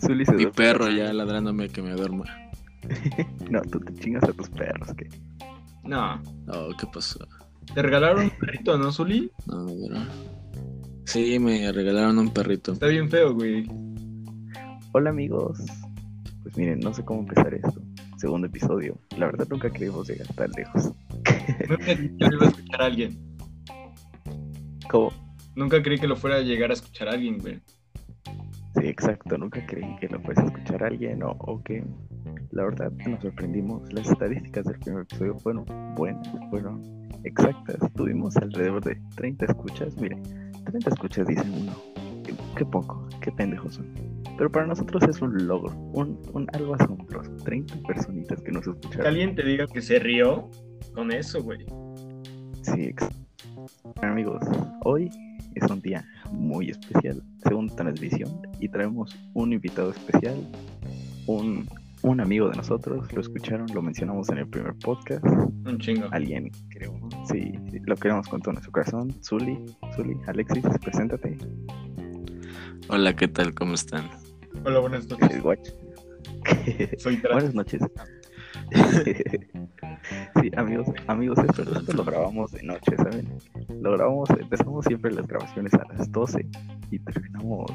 Zully se Mi duerme. perro ya ladrándome que me duerma. No, tú te chingas a tus perros, que No. Oh, ¿qué pasó? Te regalaron un perrito, ¿no, Zuli? No, pero... Sí, me regalaron un perrito. Está bien feo, güey. Hola amigos. Pues miren, no sé cómo empezar esto. Segundo episodio. La verdad nunca creímos llegar tan lejos. Nunca creí que lo iba a escuchar a alguien. ¿Cómo? Nunca creí que lo fuera a llegar a escuchar a alguien, güey. Sí, exacto. Nunca creí que lo fuese a escuchar a alguien o, o que la verdad nos sorprendimos. Las estadísticas del primer episodio fueron buenas, fueron exactas. Tuvimos alrededor de 30 escuchas. Miren, 30 escuchas dicen uno. Qué, qué poco, qué pendejos son. Pero para nosotros es un logro, un, un algo asombroso. 30 personitas que nos Que escucharon. alguien te diga que se rió con eso, güey. Sí, ex- amigos, hoy es un día muy especial, segunda transmisión, y traemos un invitado especial, un, un amigo de nosotros, lo escucharon, lo mencionamos en el primer podcast, Un chingo. alguien, creo, sí, lo queremos con todo nuestro corazón, Zuli, Zuli, Alexis, preséntate, Hola, ¿qué tal? ¿Cómo están? Hola, buenas el noches. Soy Buenas noches. sí, amigos, amigos, esto, esto lo grabamos de noche, ¿saben? Lo grabamos, empezamos siempre las grabaciones a las 12 y terminamos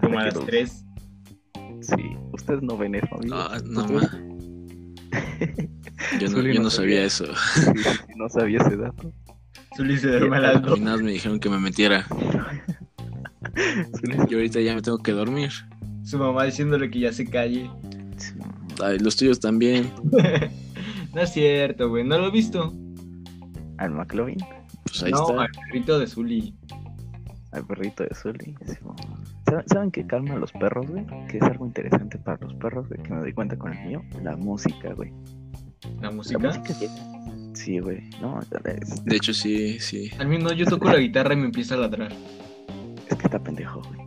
como a las los- 3. Sí, ustedes no ven eso, amigos. Ah, no. Yo no, yo no sabía sabía. eso. sí, sí, sí, no sabía ese dato. Zuli se duerme a las A mí 2. nada más me dijeron que me metiera. Zuli- Y ahorita ya me tengo que dormir. Su mamá diciéndole que ya se calle. Ay, los tuyos también. no es cierto, güey. ¿No lo he visto? Al McLovin, Pues ahí no, está. al perrito de Zuli. al perrito de sí, mo. ¿Saben, ¿Saben qué calma a los perros, güey? Que es algo interesante para los perros, güey, que me doy cuenta con el mío. La música, güey. ¿La La música? música que... Sí, güey. No, es, De hecho, sí, sí. Al menos yo toco la guitarra y me empieza a ladrar. es que está pendejo, güey.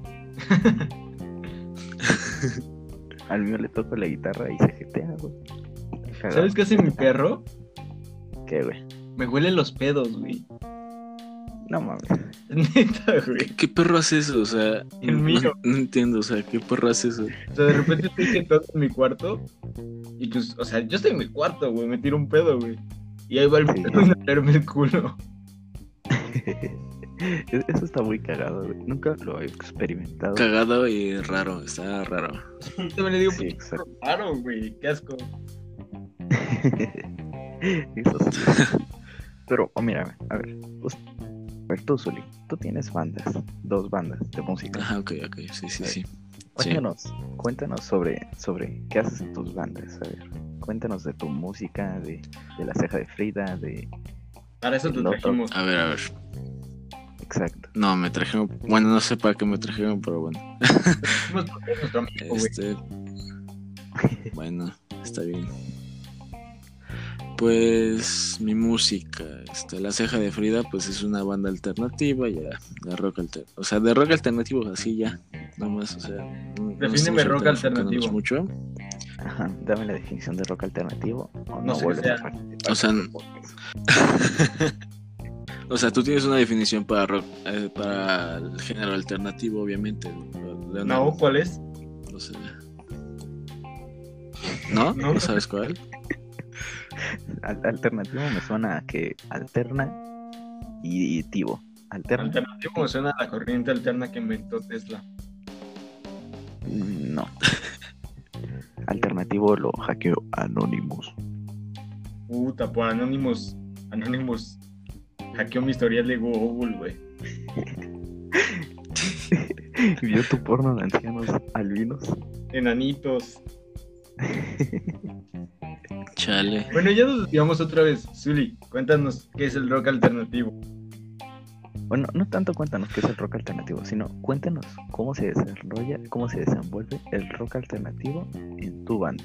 Al mío le toco la guitarra y se jetea, güey. ¿Sabes qué hace mi perro? ¿Qué, güey? Me huele los pedos, güey. No mames. Neta, güey. ¿Qué, perro hace eso? O sea, El no- mío. No, entiendo, o sea, ¿qué perro hace eso? O sea, de repente estoy sentado en mi cuarto y pues, o sea, yo estoy en mi cuarto, güey, me tiro un pedo, güey. Y ahí va el Sí. pedo a el culo. Eso está muy cagado, güey. Nunca lo he experimentado. Cagado y raro, está raro. También le digo, Sí, pues, exacto. claro, güey, qué asco. Eso sí. Pero, oh, mira, a ver. us- A ver, tú, Zuli, tú tienes bandas, dos bandas de música. Ajá, ok, ok, sí, sí, sí. Sí. Cuéntanos, cuéntanos sobre, sobre qué haces en tus bandas. A ver, cuéntanos de tu música, de, de la ceja de Frida, de. Para eso te trajimos. A ver, a ver. Exacto. No, me trajeron. Bueno, no sé para qué me trajeron, pero bueno. Este. Bueno, está bien. Pues mi música, este, La Ceja de Frida, pues es una banda alternativa, ya, de rock alternativo. O sea, de rock alternativo, así ya, nada más, o sea. no- no Defíneme rock alternativo. mucho. Ajá, dame la definición de rock alternativo. O No sé qué vuelves sea. a O sea. o sea, tú tienes una definición para rock, eh, para el género alternativo, obviamente. una- No, ¿cuál es? no sé. ¿No? No. ¿No sabes cuál? Al- alternativo me suena a que alterna y tivo. Alterna. Alternativo me suena a la corriente alterna que inventó Tesla. No. Alternativo lo hackeo Anonymous. Puta, por Anonymous. Anonymous. Hackeó mi historial de Google, güey. Vio tu porno de ancianos albinos. Enanitos. Chale. Bueno, ya nos desviamos otra vez. Zuli, cuéntanos qué es el rock alternativo. Bueno, no tanto cuéntanos qué es el rock alternativo, sino cuéntanos cómo se desarrolla, cómo se desenvuelve el rock alternativo en tu banda.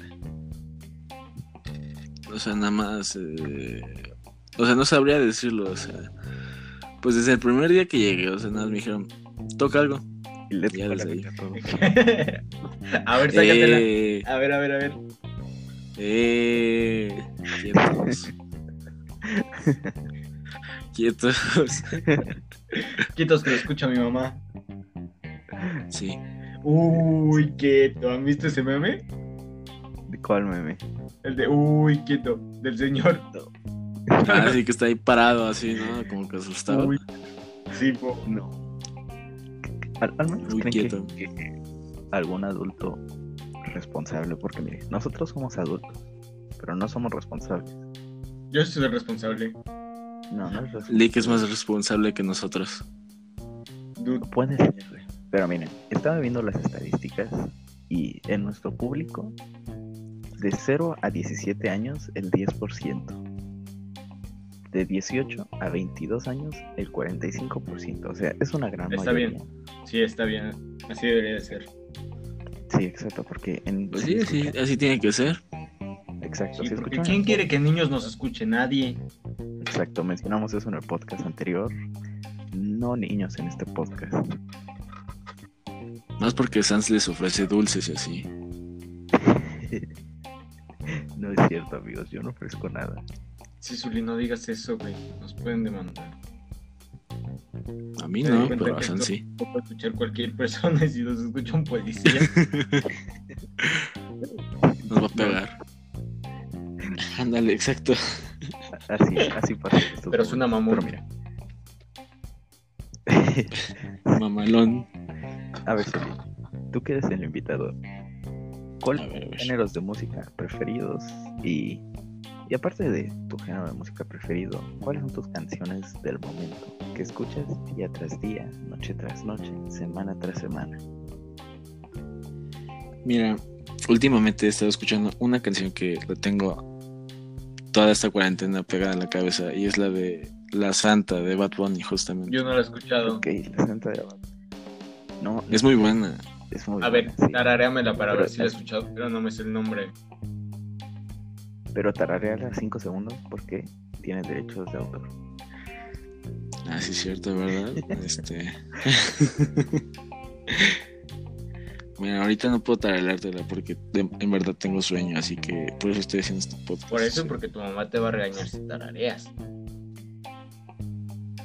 O sea, nada más. eh, O sea, no sabría decirlo. O sea, pues desde el primer día que llegué, o sea, nada más me dijeron, toca algo. Y let's Ya neta, todo. a ver, sácatela. Eh, A ver, a ver, a ver. eh, quietos. quietos. Quietos que lo escucha mi mamá. Sí. Uy, quieto. ¿Han visto ese meme? ¿De cuál meme? El de uy, quieto, del señor. Ah, sí, que está ahí parado así, ¿no? Como que asustado. Uy. Sí, po. No. Al, al menos Muy creen quieto. que, que algún adulto responsable, porque mire, nosotros somos adultos, pero no somos responsables. Yo soy el responsable. No, no es responsable. Lick es más responsable que nosotros. Dude. Puede ser. Pero miren, estaba viendo las estadísticas y en nuestro público, de 0 a 17 años, el 10%. De 18 a 22 años, el 45%. O sea, es una gran Está mayoría. Sí, está bien. Así debería de ser. Sí, exacto, porque en... Pues sí, sí, así tiene que ser. Exacto, Sí, si porque ¿quién quiere que niños nos escuche? Nadie. Exacto, mencionamos eso en el podcast anterior. No niños en este podcast. Más porque Sans les ofrece dulces y así. no es cierto, amigos, yo no ofrezco nada. Sí, Zuli, no digas eso, güey. Nos pueden demandar. A mí no, pero a esto sí. lo puede escuchar cualquier persona y si nos escucha un policía. Nos va a pegar. Ándale, exacto. Así, así pasa. Pero es una mamón. Pero mira. Mamalón. A ver, Soli, tú que eres el invitado. ¿Cuáles géneros de música preferidos? Y, y aparte de tu género de música preferido, ¿cuáles son tus canciones del momento que escuchas día tras día, noche tras noche, semana tras semana? Mira, últimamente he estado escuchando una canción que la tengo toda esta cuarentena pegada en la cabeza y es la de La Santa de Bad Bunny, justamente. Yo no lo he escuchado. Ok, la santa de Abad. No, Es muy buena. es muy A ver, sí. tararéamela para Pero- ver si la he escuchado, pero no me sé el nombre. Pero tarareala 5 segundos porque tiene derechos de autor. Ah, sí, es cierto, ¿verdad? Este. Mira, ahorita no puedo tarareártela porque de- en verdad tengo sueño, así que por eso estoy haciendo este podcast. Por eso, porque tu mamá te va a regañar si tarareas.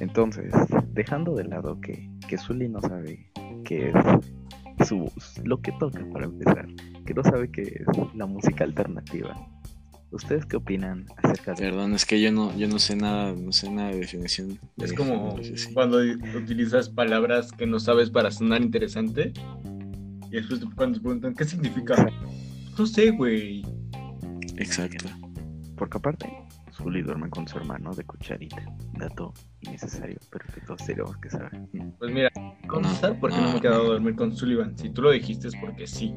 Entonces, dejando de lado que, que Zully no sabe qué es su, lo que toca para empezar, que no sabe qué es la música alternativa. ¿Ustedes qué opinan acerca de Perdón, es que yo no, yo no sé nada, no sé nada de definición. de Es como cuando utilizas palabras que no sabes para sonar interesante. Y después cuando te preguntan, ¿qué significa? No sé, güey. Exacto. Porque aparte, Zully duerme con su hermano de cucharita. Dato innecesario, pero que todos tenemos que saber. Pues mira, contestar porque no, no. me he quedado a dormir con Sullivan. Si tú lo dijiste es porque sí.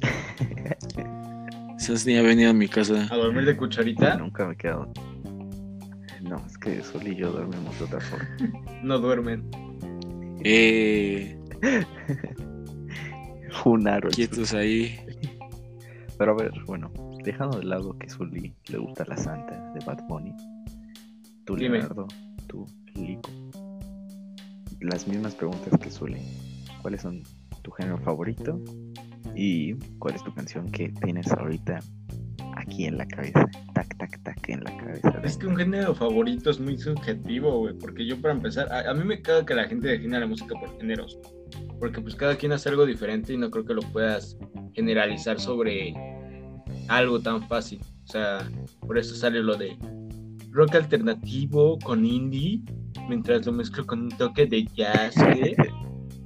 Quizás ni ha venido a mi casa. A dormir de cucharita Nunca me he quedado. No, es que Zully y yo dormimos de otra forma. no duermen. Eh, Un aro. el quietos ahí. Pero a ver, bueno, dejando de lado que Zully le gusta la santa de Bad Bunny, tú Dime. Leonardo, tú Lico, las mismas preguntas que Zully. ¿Cuáles son tu género favorito? ¿Y cuál es tu canción que tienes ahorita aquí en la cabeza? Tac, tac, tac, en la cabeza. Es que un género favorito es muy subjetivo, güey. Porque yo, para empezar, a, a mí me caga que la gente defina la música por géneros. Porque, pues, cada quien hace algo diferente y no creo que lo puedas generalizar sobre algo tan fácil. O sea, por eso sale lo de rock alternativo con indie, mientras lo mezclo con un toque de jazz.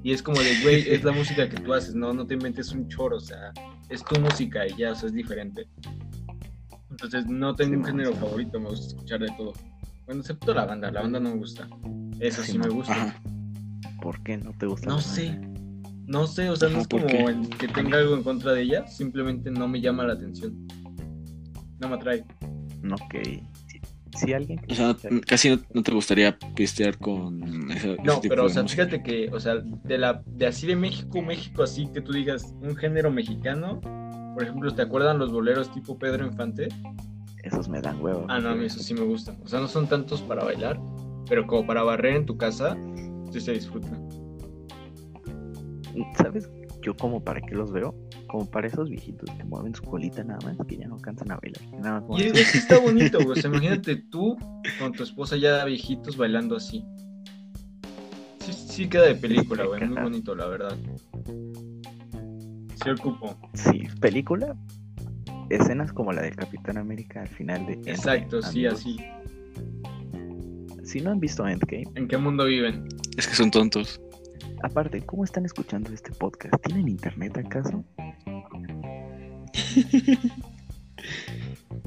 Y es como de, güey, es la música que tú haces, no, no te inventes un choro, o sea, es tu música y ya, o sea, es diferente. Entonces, no tengo Sí, un género sí. favorito, me gusta escuchar de todo. Bueno, excepto la banda, la banda no me gusta. Eso Sí, sí, me gusta. Ajá. ¿Por qué no te gusta? No sé. banda? No sé, o sea, no es ¿por como en que tenga algo en contra de ella, simplemente no me llama la atención. No me atrae. No, ok. Si, alguien O sea, casi no, no te gustaría pistear con ese, ese No, tipo pero o de sea, música. fíjate que, o sea, de la de así de México, México, así que tú digas un género mexicano, por ejemplo, ¿te acuerdan los boleros tipo Pedro Infante? esos me dan huevos. Ah, no, a mí eso sí me gustan. O sea, no son tantos para bailar, pero como para barrer en tu casa, sí se disfruta. ¿Sabes? Yo como para qué los veo, como para esos viejitos que mueven su colita nada más, que ya no cansan a bailar. Nada más Y mueven es que está bonito, güey. O sea, imagínate tú con tu esposa ya viejitos bailando así. Sí, sí queda de película, güey. Muy bonito, la verdad. Sí ocupo. Sí, película. Escenas como la del Capitán América al final de. Endgame, Exacto, sí, amigos. así. Si no han visto Endgame, ¿En qué mundo viven? Es que son tontos. Aparte, ¿cómo están escuchando este podcast? ¿Tienen internet acaso?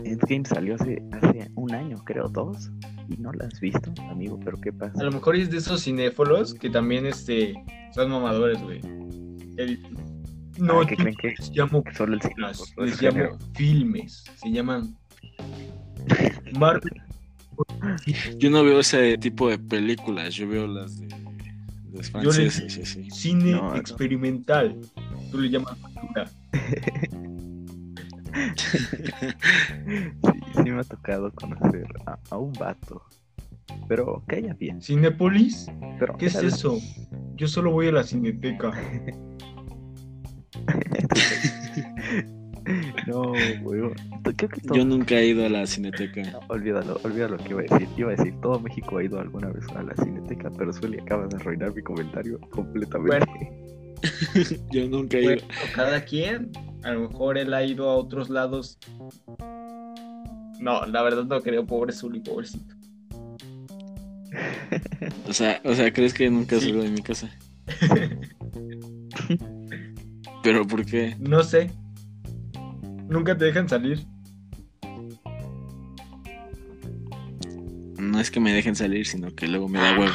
Endgame salió hace, hace un año, creo, dos. Y no la has visto, amigo, pero ¿qué pasa? A lo mejor es de esos cinéfolos que también este, son mamadores, güey. El- No, Ah, ¿qué creen que- les llamo, Que Solo el cine. las- les llamo género. filmes. Se llaman Marvel. Yo no veo ese tipo de películas, yo veo las de les- francesas y así. Cine No, no. experimental. Tú le llamas cultura. Sí, sí me ha tocado conocer a, a un vato. Pero que haya bien. ¿Cinépolis? Pero, ¿Qué es eso? Yo solo voy a la cineteca. no, weón. Creo que todo... Yo nunca he ido a la cineteca. No, olvídalo, olvídalo lo que iba a decir. Iba a decir, todo México ha ido alguna vez a la cineteca, pero Sueli acabas de arruinar mi comentario completamente. Yo nunca he ido. Bueno, cada quien. A lo mejor él ha ido a otros lados. No, la verdad no creo, pobre Zuli, pobrecito. O sea, o sea, ¿crees que nunca Sí. salgo de mi casa? ¿Pero por qué? No sé. Nunca te dejan salir. No es que me dejen salir, sino que luego me da huevo.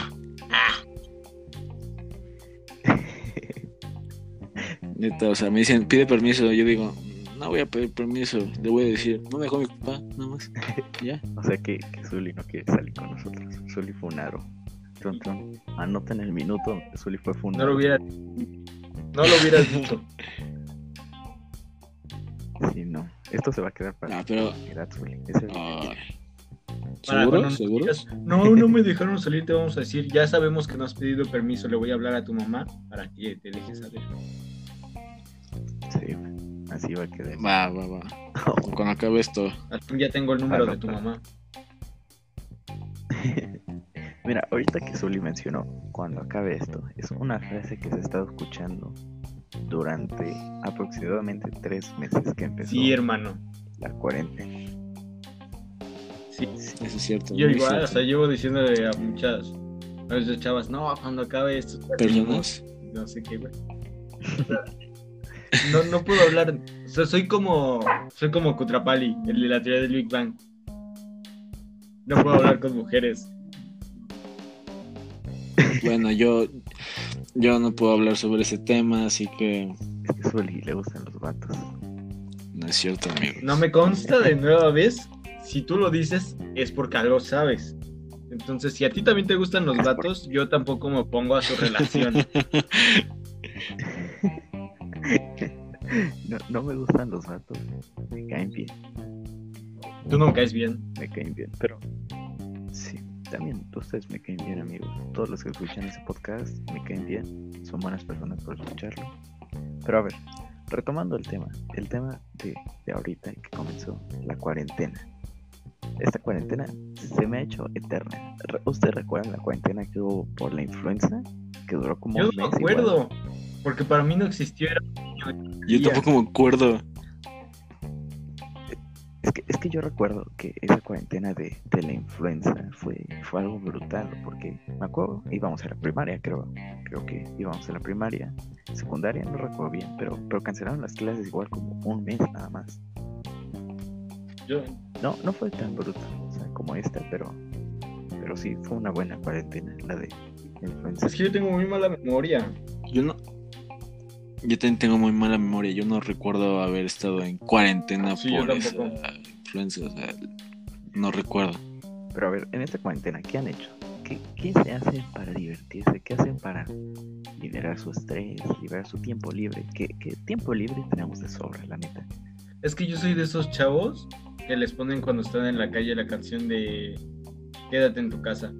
Neta, o sea, me dicen, pide permiso. Yo digo, no voy a pedir permiso. Le voy a decir, no me dejó mi papá, nada más. Ya. O sea que, que Zully no quiere salir con nosotros. Zully fue un aro. Tron, tron. Anoten el minuto donde Zully fue No fundado. lo hubiera. No lo hubieras dicho. Sí, no. Esto se va a quedar para Ah, pero. Para ¿Seguro? nos ¿Seguro? no, no me dejaron salir, te vamos a decir, ya sabemos que no has pedido permiso, le voy a hablar a tu mamá para que te dejes salir. Sí, así va a quedar. Va, va, va. Cuando acabe esto. Ya tengo el número Ah, de tu no, mamá. Mira, ahorita que Zully mencionó, cuando acabe esto, es una frase que se estado escuchando durante aproximadamente tres meses que empezó Sí, hermano. la cuarentena. Sí. Eso es cierto. Yo igual, cierto. o sea, llevo diciéndole a muchas, a veces chavas, no, cuando acabe esto, Personas. no sé qué, güey. O sea, No, no puedo hablar, o sea, soy como, soy como Kutrapali, el de la teoría del Big Bang. No puedo hablar con mujeres. Bueno, yo. Yo no puedo hablar sobre ese tema, así que. Es que Zully le gustan los vatos. No es cierto, amigo. No me consta de nueva vez, si tú lo dices, es porque algo sabes. Entonces, si a ti también te gustan los vatos, yo tampoco me opongo a su relación. No, no me gustan los vatos. Me caen bien, Tú no caes bien. me caen bien. Pero sí, también ustedes me caen bien, amigos. Todos los que escuchan ese podcast me caen bien. Son buenas personas por escucharlo. Pero a ver, retomando el tema. El tema de, de ahorita que comenzó, la cuarentena. Esta cuarentena se me ha hecho eterna. ¿Ustedes recuerdan la cuarentena que hubo por la influenza? Que duró como Yo un no me igual. acuerdo, porque para mí no existió. Era... Yo tampoco me acuerdo. Es que, es que yo recuerdo que esa cuarentena de, de la influenza fue, fue algo brutal, porque me acuerdo, íbamos a la primaria, creo, creo que íbamos a la primaria, secundaria, no recuerdo bien, pero, pero cancelaron las clases igual como un mes nada más. Yo, No, no fue tan brutal, o sea, como esta, pero, pero sí, fue una buena cuarentena, la de influenza. es que yo tengo muy mala memoria. Yo también tengo muy mala memoria. Yo no recuerdo haber estado en cuarentena Sí, por esa influencia. O sea, no recuerdo. Pero a ver, en esta cuarentena, ¿qué han hecho? ¿Qué, ¿Qué se hace para divertirse? ¿Qué hacen para liberar su estrés, liberar su tiempo libre? ¿Qué, qué tiempo libre tenemos de sobra, la neta? Es que yo soy de esos chavos que les ponen cuando están en la calle la canción de Quédate en tu casa.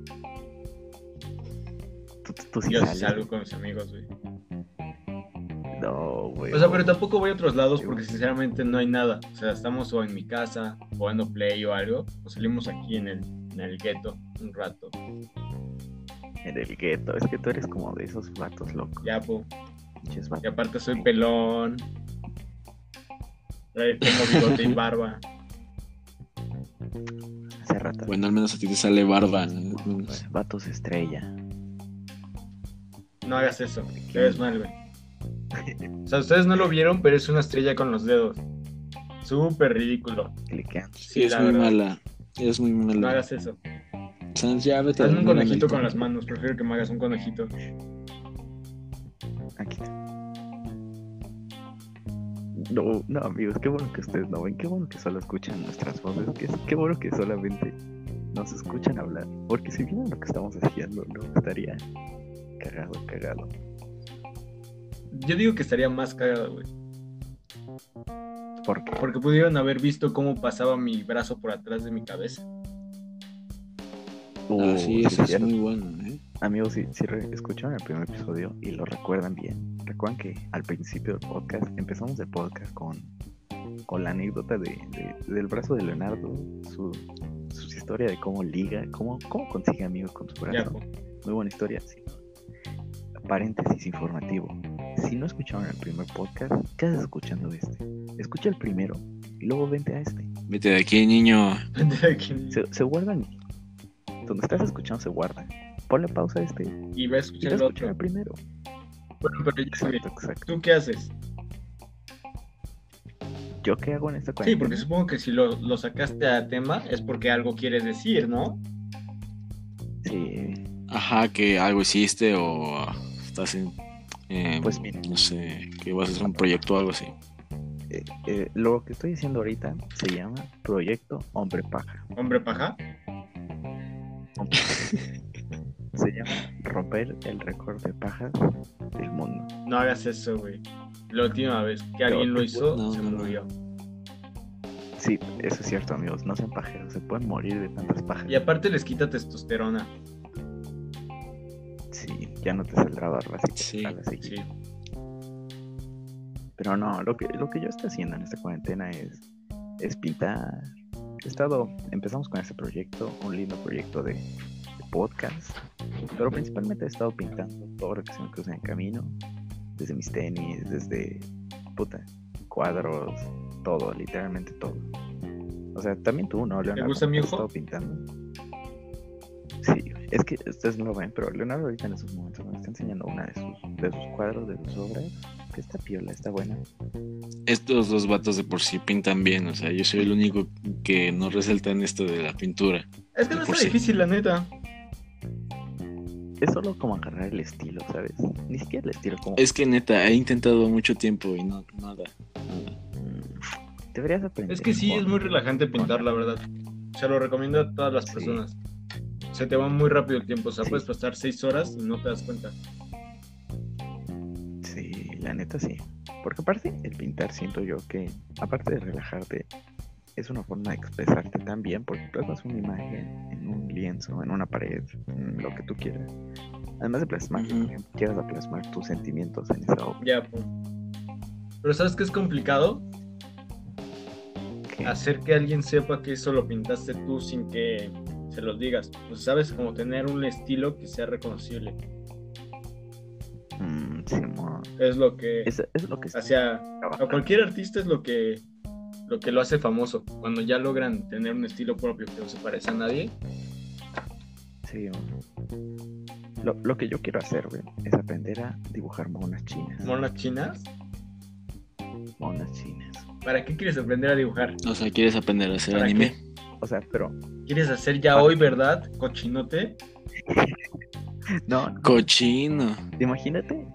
Tú, tú- tú sí Yo sales. salgo con mis amigos, güey. No, güey. O sea, pero tampoco voy a otros lados porque sinceramente no hay nada. O sea, estamos o en mi casa jugando play o algo, o salimos aquí en el, en el gueto un rato. En el gueto. Es que tú eres como de esos vatos locos. Ya, po. Y aparte soy pelón. Tengo bigote y barba. Hace rato. Bueno, al menos a ti te sale barba. ¿no? Pues, Vatos estrella. No hagas eso. Te ves mal, güey. O sea, ustedes no lo vieron, pero es una estrella con los dedos. Súper ridículo. Sí, es la muy verdad. mala. Es muy mala. No hagas eso. Sans, ya vete a Hazme un conejito con las manos. Prefiero que me hagas un conejito. Aquí está. No, no, amigos, qué bueno que ustedes no ven, qué bueno que solo escuchan nuestras voces, que, qué bueno que solamente nos escuchan hablar, porque si vieran lo que estamos haciendo, no estaría cagado, cagado. Yo digo que estaría más cagado, güey. Porque Porque pudieron haber visto cómo pasaba mi brazo por atrás de mi cabeza. Uh, Ah, sí, sí, eso es muy bueno, ¿eh? Amigos, si, si escucharon el primer episodio y lo recuerdan bien, recuerdan que al principio del podcast empezamos el podcast con, con la anécdota de, de- del brazo de Leonardo, su, su historia de cómo liga, cómo, cómo consigue amigos con su Ya, brazo. Muy buena historia. sí. Paréntesis informativo. Si no escucharon el primer podcast, ¿qué haces escuchando este? Escucha el primero y luego vente a este. Vete de aquí, niño. Vente de aquí. Se, se guardan. Donde estás escuchando se guarda. Ponle pausa a este Y va a y escuchar el escuchar otro. el primero. Bueno, pero ya, Exacto, exacto. ¿Tú qué haces? ¿Yo qué hago en esta Sí, cuarentena? porque supongo que si lo, lo sacaste a tema es porque algo quieres decir, ¿no? Sí, Ajá, que algo hiciste o estás en. Eh, pues mira, no sé, que vas a hacer un proyecto o algo así. eh, eh, lo que estoy diciendo ahorita se llama Proyecto Hombre Paja. Hombre paja. Paja. se llama Romper el récord de pajas del mundo. No hagas eso, güey. La última vez que alguien lo hizo, No, se no, no. murió. Sí, eso es cierto, amigos. No sean pajeros, se pueden morir de tantas pajas. Y aparte les quita testosterona. Sí, ya no te saldrá barba te Sí. Sí. Pero no, lo que, lo que yo estoy haciendo en esta cuarentena es, es pintar. He estado, empezamos con ese proyecto, un lindo proyecto de, de podcast, pero principalmente he estado pintando todo lo que se me cruza en el camino, desde mis tenis, desde, puta, cuadros, todo, literalmente todo. O sea, también tú, ¿no, Leonardo? gusta mi ¿Has ojo? estado pintando? Sí, es que ustedes no lo ven, pero Leonardo ahorita en esos momentos me está enseñando una de sus, de sus cuadros, de sus obras, que está piola, está buena. Estos dos vatos de por sí pintan bien, o sea, yo soy el único que no resalta en esto de la pintura. Es que no está sí. difícil, la neta. Es solo como agarrar el estilo, ¿sabes? Ni siquiera el estilo, como... Es que neta, he intentado mucho tiempo y no, nada, nada. mm, Deberías aprender. Es que sí, es muy relajante pintar, la verdad. Se lo recomiendo a todas las Sí. personas. Se te va muy rápido el tiempo, o sea, Sí. puedes pasar seis horas y no te das cuenta. Sí, la neta sí. Porque aparte, el pintar siento yo que, aparte de relajarte, es una forma de expresarte también, porque plasmas una imagen en un lienzo, en una pared, en lo que tú quieras. Además de plasmar, Ujú. quieras plasmar tus sentimientos en esa obra. Ya, pues. Pero ¿sabes qué es complicado? Hacer que alguien sepa que eso lo pintaste tú sin que se los digas. Pues sabes, como tener un estilo que sea reconocible. mm, Simón. Es lo que Es, es lo que hacia a cualquier artista es lo que lo que lo hace famoso. Cuando ya logran tener un estilo propio que no se parece a nadie. Sí, lo, lo que yo quiero hacer, güey, es aprender a dibujar monas chinas. Monas chinas. Monas chinas. ¿Para qué quieres aprender a dibujar? O sea, ¿quieres aprender a hacer ¿Para anime? O sea, pero ¿Quieres hacer ya hoy, verdad? Cochinote. no, no, Cochino. imagínate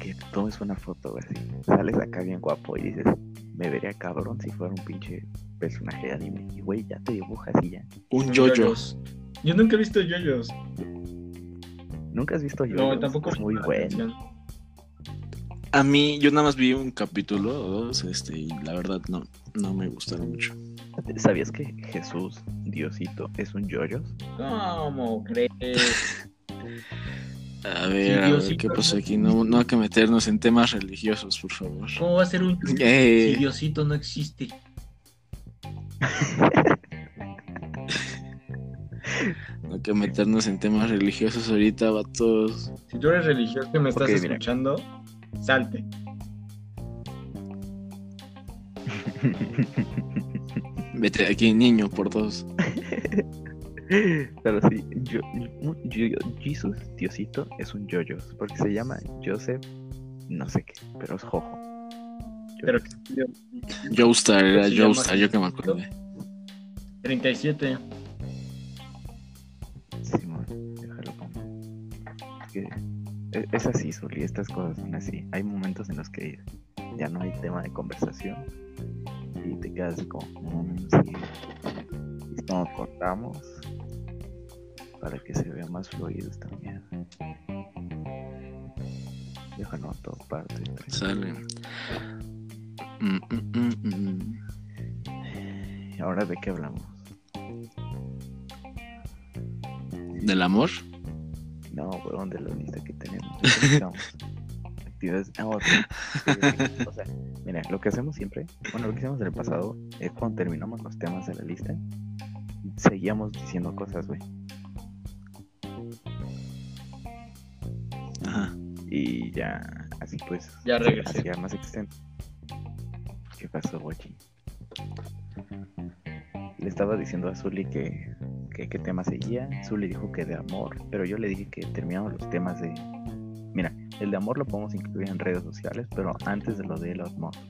que tomes una foto güey, así, sales acá bien guapo y dices, me vería cabrón si fuera un pinche personaje de anime. Y güey, ya te dibujas y ya. Un yoyos. Yo nunca he visto yoyos. ¿Nunca has visto yo? No, tampoco Es muy bueno. A mí, yo nada más vi un capítulo o dos, este, y la verdad no, no me gustaron mucho. ¿Sabías que Jesús, Diosito, es un yoyos? ¿Cómo crees? A ver, a ver, Diosito ¿qué pasó aquí? No, no hay que meternos en temas religiosos, por favor. ¿Cómo va a ser un Eh, si Diosito no existe? no hay que meternos en temas religiosos ahorita, vatos. Si tú eres religioso y me estás Ok, mira. escuchando, salte. Vete de aquí, niño, por dos. Pero sí, yo, yo- yo- Jesus, Diosito, es un yoyos, porque se llama Joseph, no sé qué, pero es Jojo. Pero. Joestar, era Joestar, yo que me acordé. 37. Simón, déjalo pongo. Que e- es así, Zuli, estas cosas son así. Hay momentos en los que ya no hay tema de conversación y te quedas así como, "Mm, sí. Y como cortamos para que se vea más fluido mierda. Déjalo todo parte. Sale. Mm, mm, mm, mm. ¿Y ahora de qué hablamos? ¿Del amor? No, weón, de la lista que tenemos. Sí, sí. O sea, mira, lo que hacemos siempre, bueno, lo que hicimos en el pasado es cuando terminamos los temas de la lista, seguíamos diciendo cosas, güey. Ajá. Y ya, así pues, Ya regresé. más extenso. ¿Qué pasó, Guachi? Le estaba diciendo a Zully que, que qué tema seguía. Zully dijo que de amor, pero yo le dije que terminamos los temas de. El de amor lo podemos incluir en redes sociales, pero antes de lo de Elon Musk.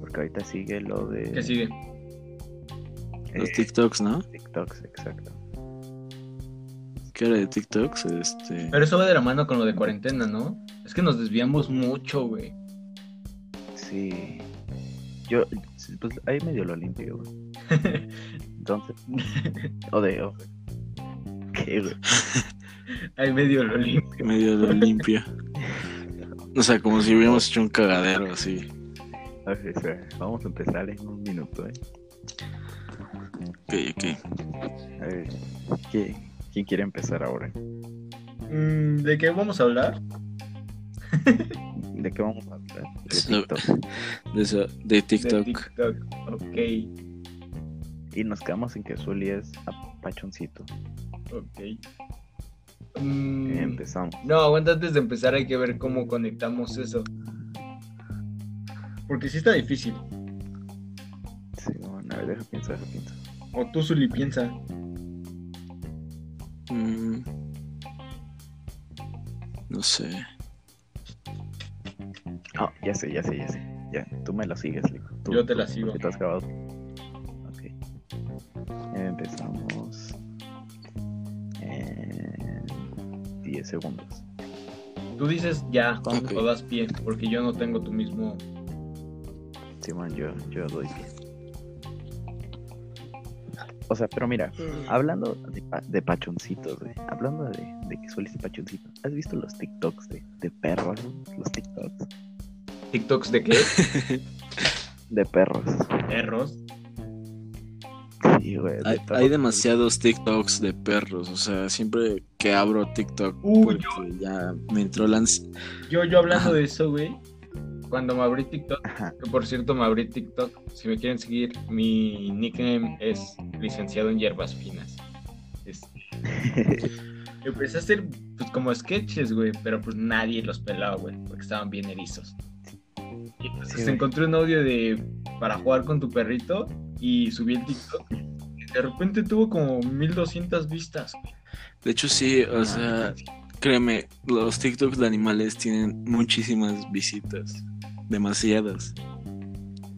Porque ahorita sigue lo de. ¿Qué sigue? Los eh, TikToks, ¿no? TikToks, exacto. ¿Qué era de TikToks? Este. Pero eso va de la mano con lo de cuarentena, ¿no? Es que nos desviamos mucho, güey. Sí. Yo, pues ahí medio lo limpio, güey. Entonces. O de. o- ¿Qué, güey? Ahí medio lo limpio. Medio lo limpio. O sea, como si hubiéramos hecho un cagadero así. A ver, espera, vamos a empezar en un minuto, ¿eh? Ok, ok. A ver, ¿qué- ¿quién quiere empezar ahora? Mm, ¿De qué vamos a hablar? ¿De qué vamos a hablar? De TikTok. De, eso- de De TikTok. TikTok. Ok, Y nos quedamos en que Zully es apachoncito. Ok. Mm, Empezamos. no, aguanta, antes de empezar hay que ver cómo conectamos eso. Porque sí está difícil. Sí, bueno, a ver, deja piensa, deja piensa. O tú, Zuli, piensa. Mm. No sé. Ah, ya sé, ya sé, ya sé. Ya, tú me la sigues, Lico. Tú- Yo te la sigo. porque tú has acabado. Ok. Empezamos. 10 segundos. Tú dices ya, cuando Ok. lo das pie, porque yo no tengo tu mismo. Simón, yo, yo doy bien. O sea, pero mira, hablando de, de pachoncitos, güey. Hablando de, de que suele ser pachoncito. ¿Has visto los TikToks de, de perros? Los TikToks ¿TikToks de qué? de perros. Perros. Sí, güey. de Hay, demasiados TikToks de perros. O sea, siempre que abro TikTok, porque ya me entró la Yo, yo hablando Ajá. de eso, güey. Cuando me abrí TikTok, Ajá. que por cierto me abrí TikTok, si me quieren seguir, mi nickname es licenciado en hierbas finas. Este, empecé a hacer pues como sketches, güey, pero pues nadie los pelaba, güey, porque estaban bien erizos. Y entonces Sí, güey. encontré un audio de para jugar con tu perrito y subí el TikTok. De repente tuvo como 1200 vistas. De hecho, sí, Ah, o sea, créeme, los TikToks de animales tienen muchísimas visitas. Demasiadas.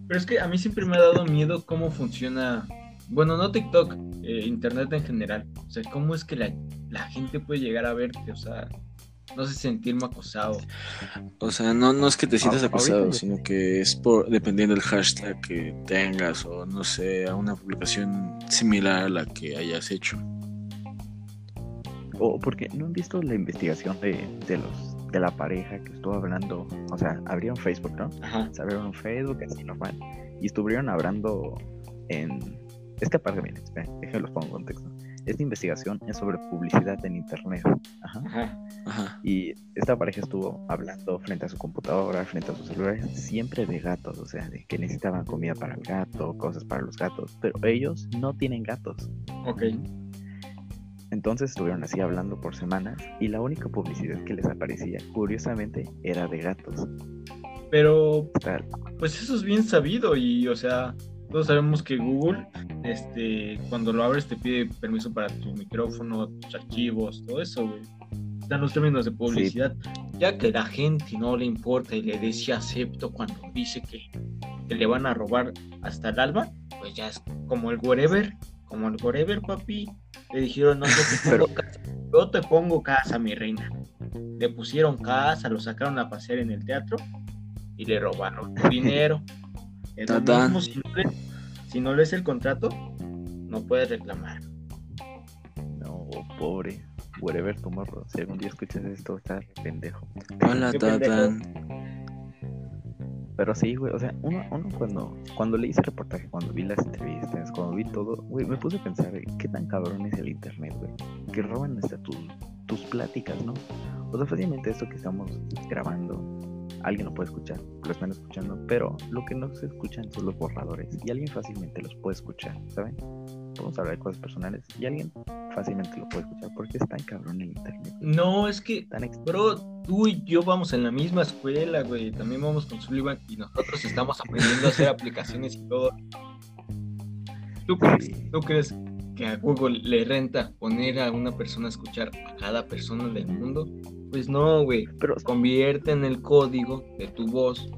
Pero es que a mí siempre me ha dado miedo cómo funciona, bueno, no TikTok, eh, Internet en general. O sea, cómo es que la, la gente puede llegar a verte, o sea, no sé, sentirme acosado. O sea, no, no es que te sientas acosado, sino que es por dependiendo del hashtag que tengas o no sé, a una publicación similar a la que hayas hecho. O porque no han visto la investigación de, de los de la pareja que estuvo hablando. O sea, abrieron Facebook, ¿no? Ajá. Se abrieron Facebook, así normal. Y estuvieron hablando en. Esta parte, miren, esperen, déjenme los pongo en contexto. Esta investigación es sobre publicidad en internet. Ajá. Ajá. Ajá. Y esta pareja estuvo hablando frente a su computadora, frente a sus celulares, siempre de gatos, o sea, de que necesitaban comida para el gato, cosas para los gatos, pero ellos no tienen gatos. Ok. En- Entonces estuvieron así hablando por semanas y la única publicidad que les aparecía, curiosamente, era de gatos. Pero Tal. pues eso es bien sabido y o sea, todos sabemos que Google, este, cuando lo abres te pide permiso para tu micrófono, tus archivos, todo eso, güey. Están los términos de publicidad. Ya que la gente no le importa y le dice acepto cuando dice que, que le van a robar hasta el alba, pues ya es como el wherever, como el wherever, papi. Le dijeron, no, yo te Pero- pongo casa, yo te pongo casa, mi reina. Le pusieron casa, lo sacaron a pasear en el teatro y le robaron tu dinero. Es lo mismo, si, no lees, si no lees el contrato, no puedes reclamar. No, pobre. Whatever tomorrow. Si algún día escuchas esto, estás pendejo. Hola. Tatán. Pero sí, güey, o sea, uno, uno cuando, cuando leí ese reportaje, cuando vi las entrevistas, cuando vi todo, güey, me puse a pensar, qué tan cabrón es el internet, güey, que roban hasta tus, tus pláticas, ¿no? O sea, fácilmente esto que estamos grabando, alguien lo puede escuchar, lo están escuchando, pero lo que no se escuchan son los borradores, y alguien fácilmente los puede escuchar, ¿saben? Vamos a hablar de cosas personales, y alguien fácilmente lo puede escuchar, porque es tan cabrón el internet, No, es que, tan bro, tú y yo vamos en la misma escuela, güey. También vamos con Sullivan y nosotros estamos aprendiendo a hacer aplicaciones y todo. ¿Tú crees, Sí. ¿Tú crees que a Google le renta poner a una persona a escuchar a cada persona del mundo? Pues no, güey. Pero, Convierten el código de tu voz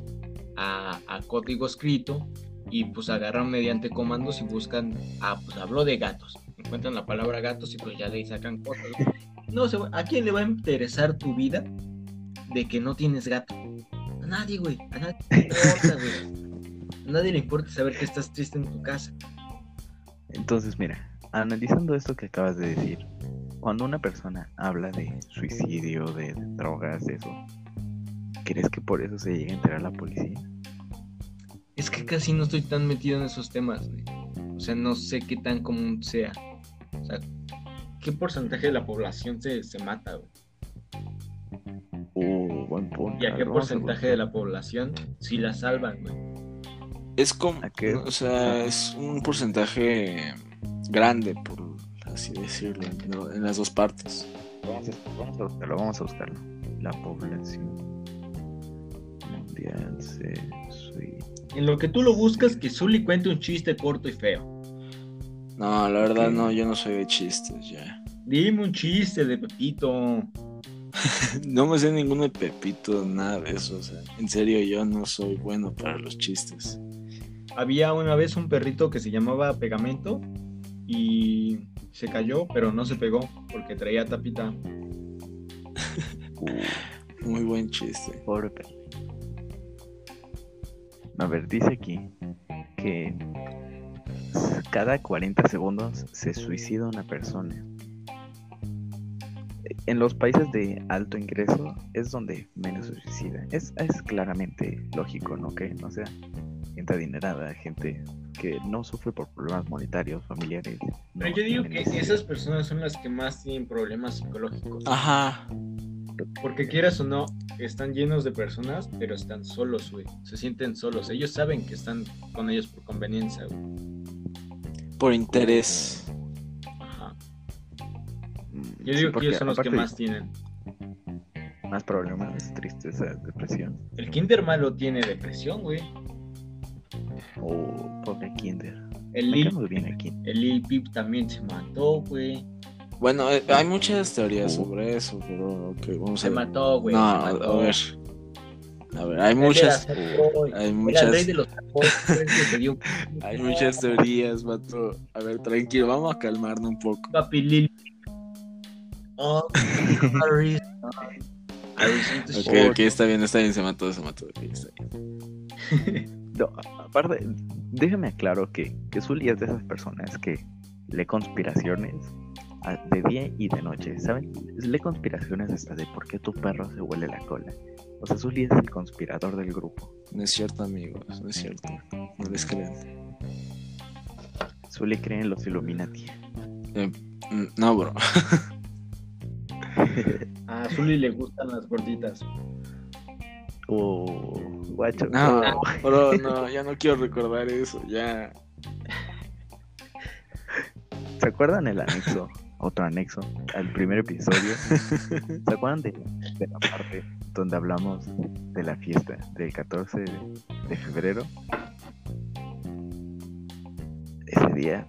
a, a código escrito y pues agarran mediante comandos y buscan, ah, pues habló de gatos. Encuentran la palabra gatos y pues ya le sacan cosas. No sé, ¿a quién le va a interesar tu vida de que no tienes gato? A nadie, güey. A nadie le importa, güey. A nadie le importa saber que estás triste en tu casa. Entonces, mira, analizando esto que acabas de decir, cuando una persona habla de suicidio, de, de drogas, de eso, ¿crees que por eso se llega a enterar la policía? Es que casi no estoy tan metido en esos temas, güey. O sea, no sé qué tan común sea. O sea, ¿qué porcentaje de la población se, se mata, güey? Uh, buen punto. ¿Y a qué porcentaje de la población si la salvan, güey? Es como, o sea, es un porcentaje grande, por así decirlo, en, en las dos partes. Vamos a, vamos a buscarlo, vamos a buscarlo. La población mundial se suicida. En lo que tú lo buscas, que Zully cuente un chiste corto y feo. No, la verdad no, yo no soy de chistes ya. Dime un chiste de Pepito. No me sé ninguno de Pepito, nada de eso, o sea, en serio yo no soy bueno para los chistes. Había una vez un perrito que se llamaba Pegamento y se cayó, pero no se pegó porque traía tapita. Muy buen chiste. pobre perro. A ver, dice aquí que cada 40 segundos se suicida una persona. En los países de alto ingreso es donde menos se suicida. Es, es claramente lógico, ¿no? Que no sea gente adinerada, gente que no sufre por problemas monetarios, familiares. Pero no yo digo que necesidad. esas personas son las que más tienen problemas psicológicos. Ajá. Porque quieras o no, están llenos de personas, pero están solos, güey. Se sienten solos. Ellos saben que están con ellos por conveniencia, güey. Por interés. Ajá. Mm, Yo sí, digo que ellos son los que más tienen. más problemas, tristeza, depresión. El Kinder malo tiene depresión, güey. O pobre Kinder. El Lil, bien el Lil Peep también se mató, güey. Bueno, eh, hay muchas teorías Uh. sobre eso, pero ok, vamos a Se ver. mató, güey. no, se a, mató. a ver. A ver, hay muchas, sacó, hay Era el rey muchas, hay muchas teorías, vato. A ver, tranquilo, vamos a calmarnos un poco. Papi Lil. Oh, Ok, ok, está bien, está bien, se mató, se mató. ok, está bien. No, aparte, déjame aclaro que, que Zully es de esas personas que lee conspiraciones a- de día y de noche, ¿saben? Lee conspiraciones hasta de por qué tu perro se huele la cola. O sea, Zully es el conspirador del grupo. No es cierto, amigos, no es cierto. No les crean. Zully cree en los Illuminati. Mm, No, bro. A Zully le gustan las gorditas. Oh, guacho. No, no. bro, no, ya no quiero recordar eso, ya. ¿Se acuerdan el anexo otro anexo al primer episodio. ¿Se acuerdan de, de la parte donde hablamos de la fiesta del 14 de, de febrero? Ese día,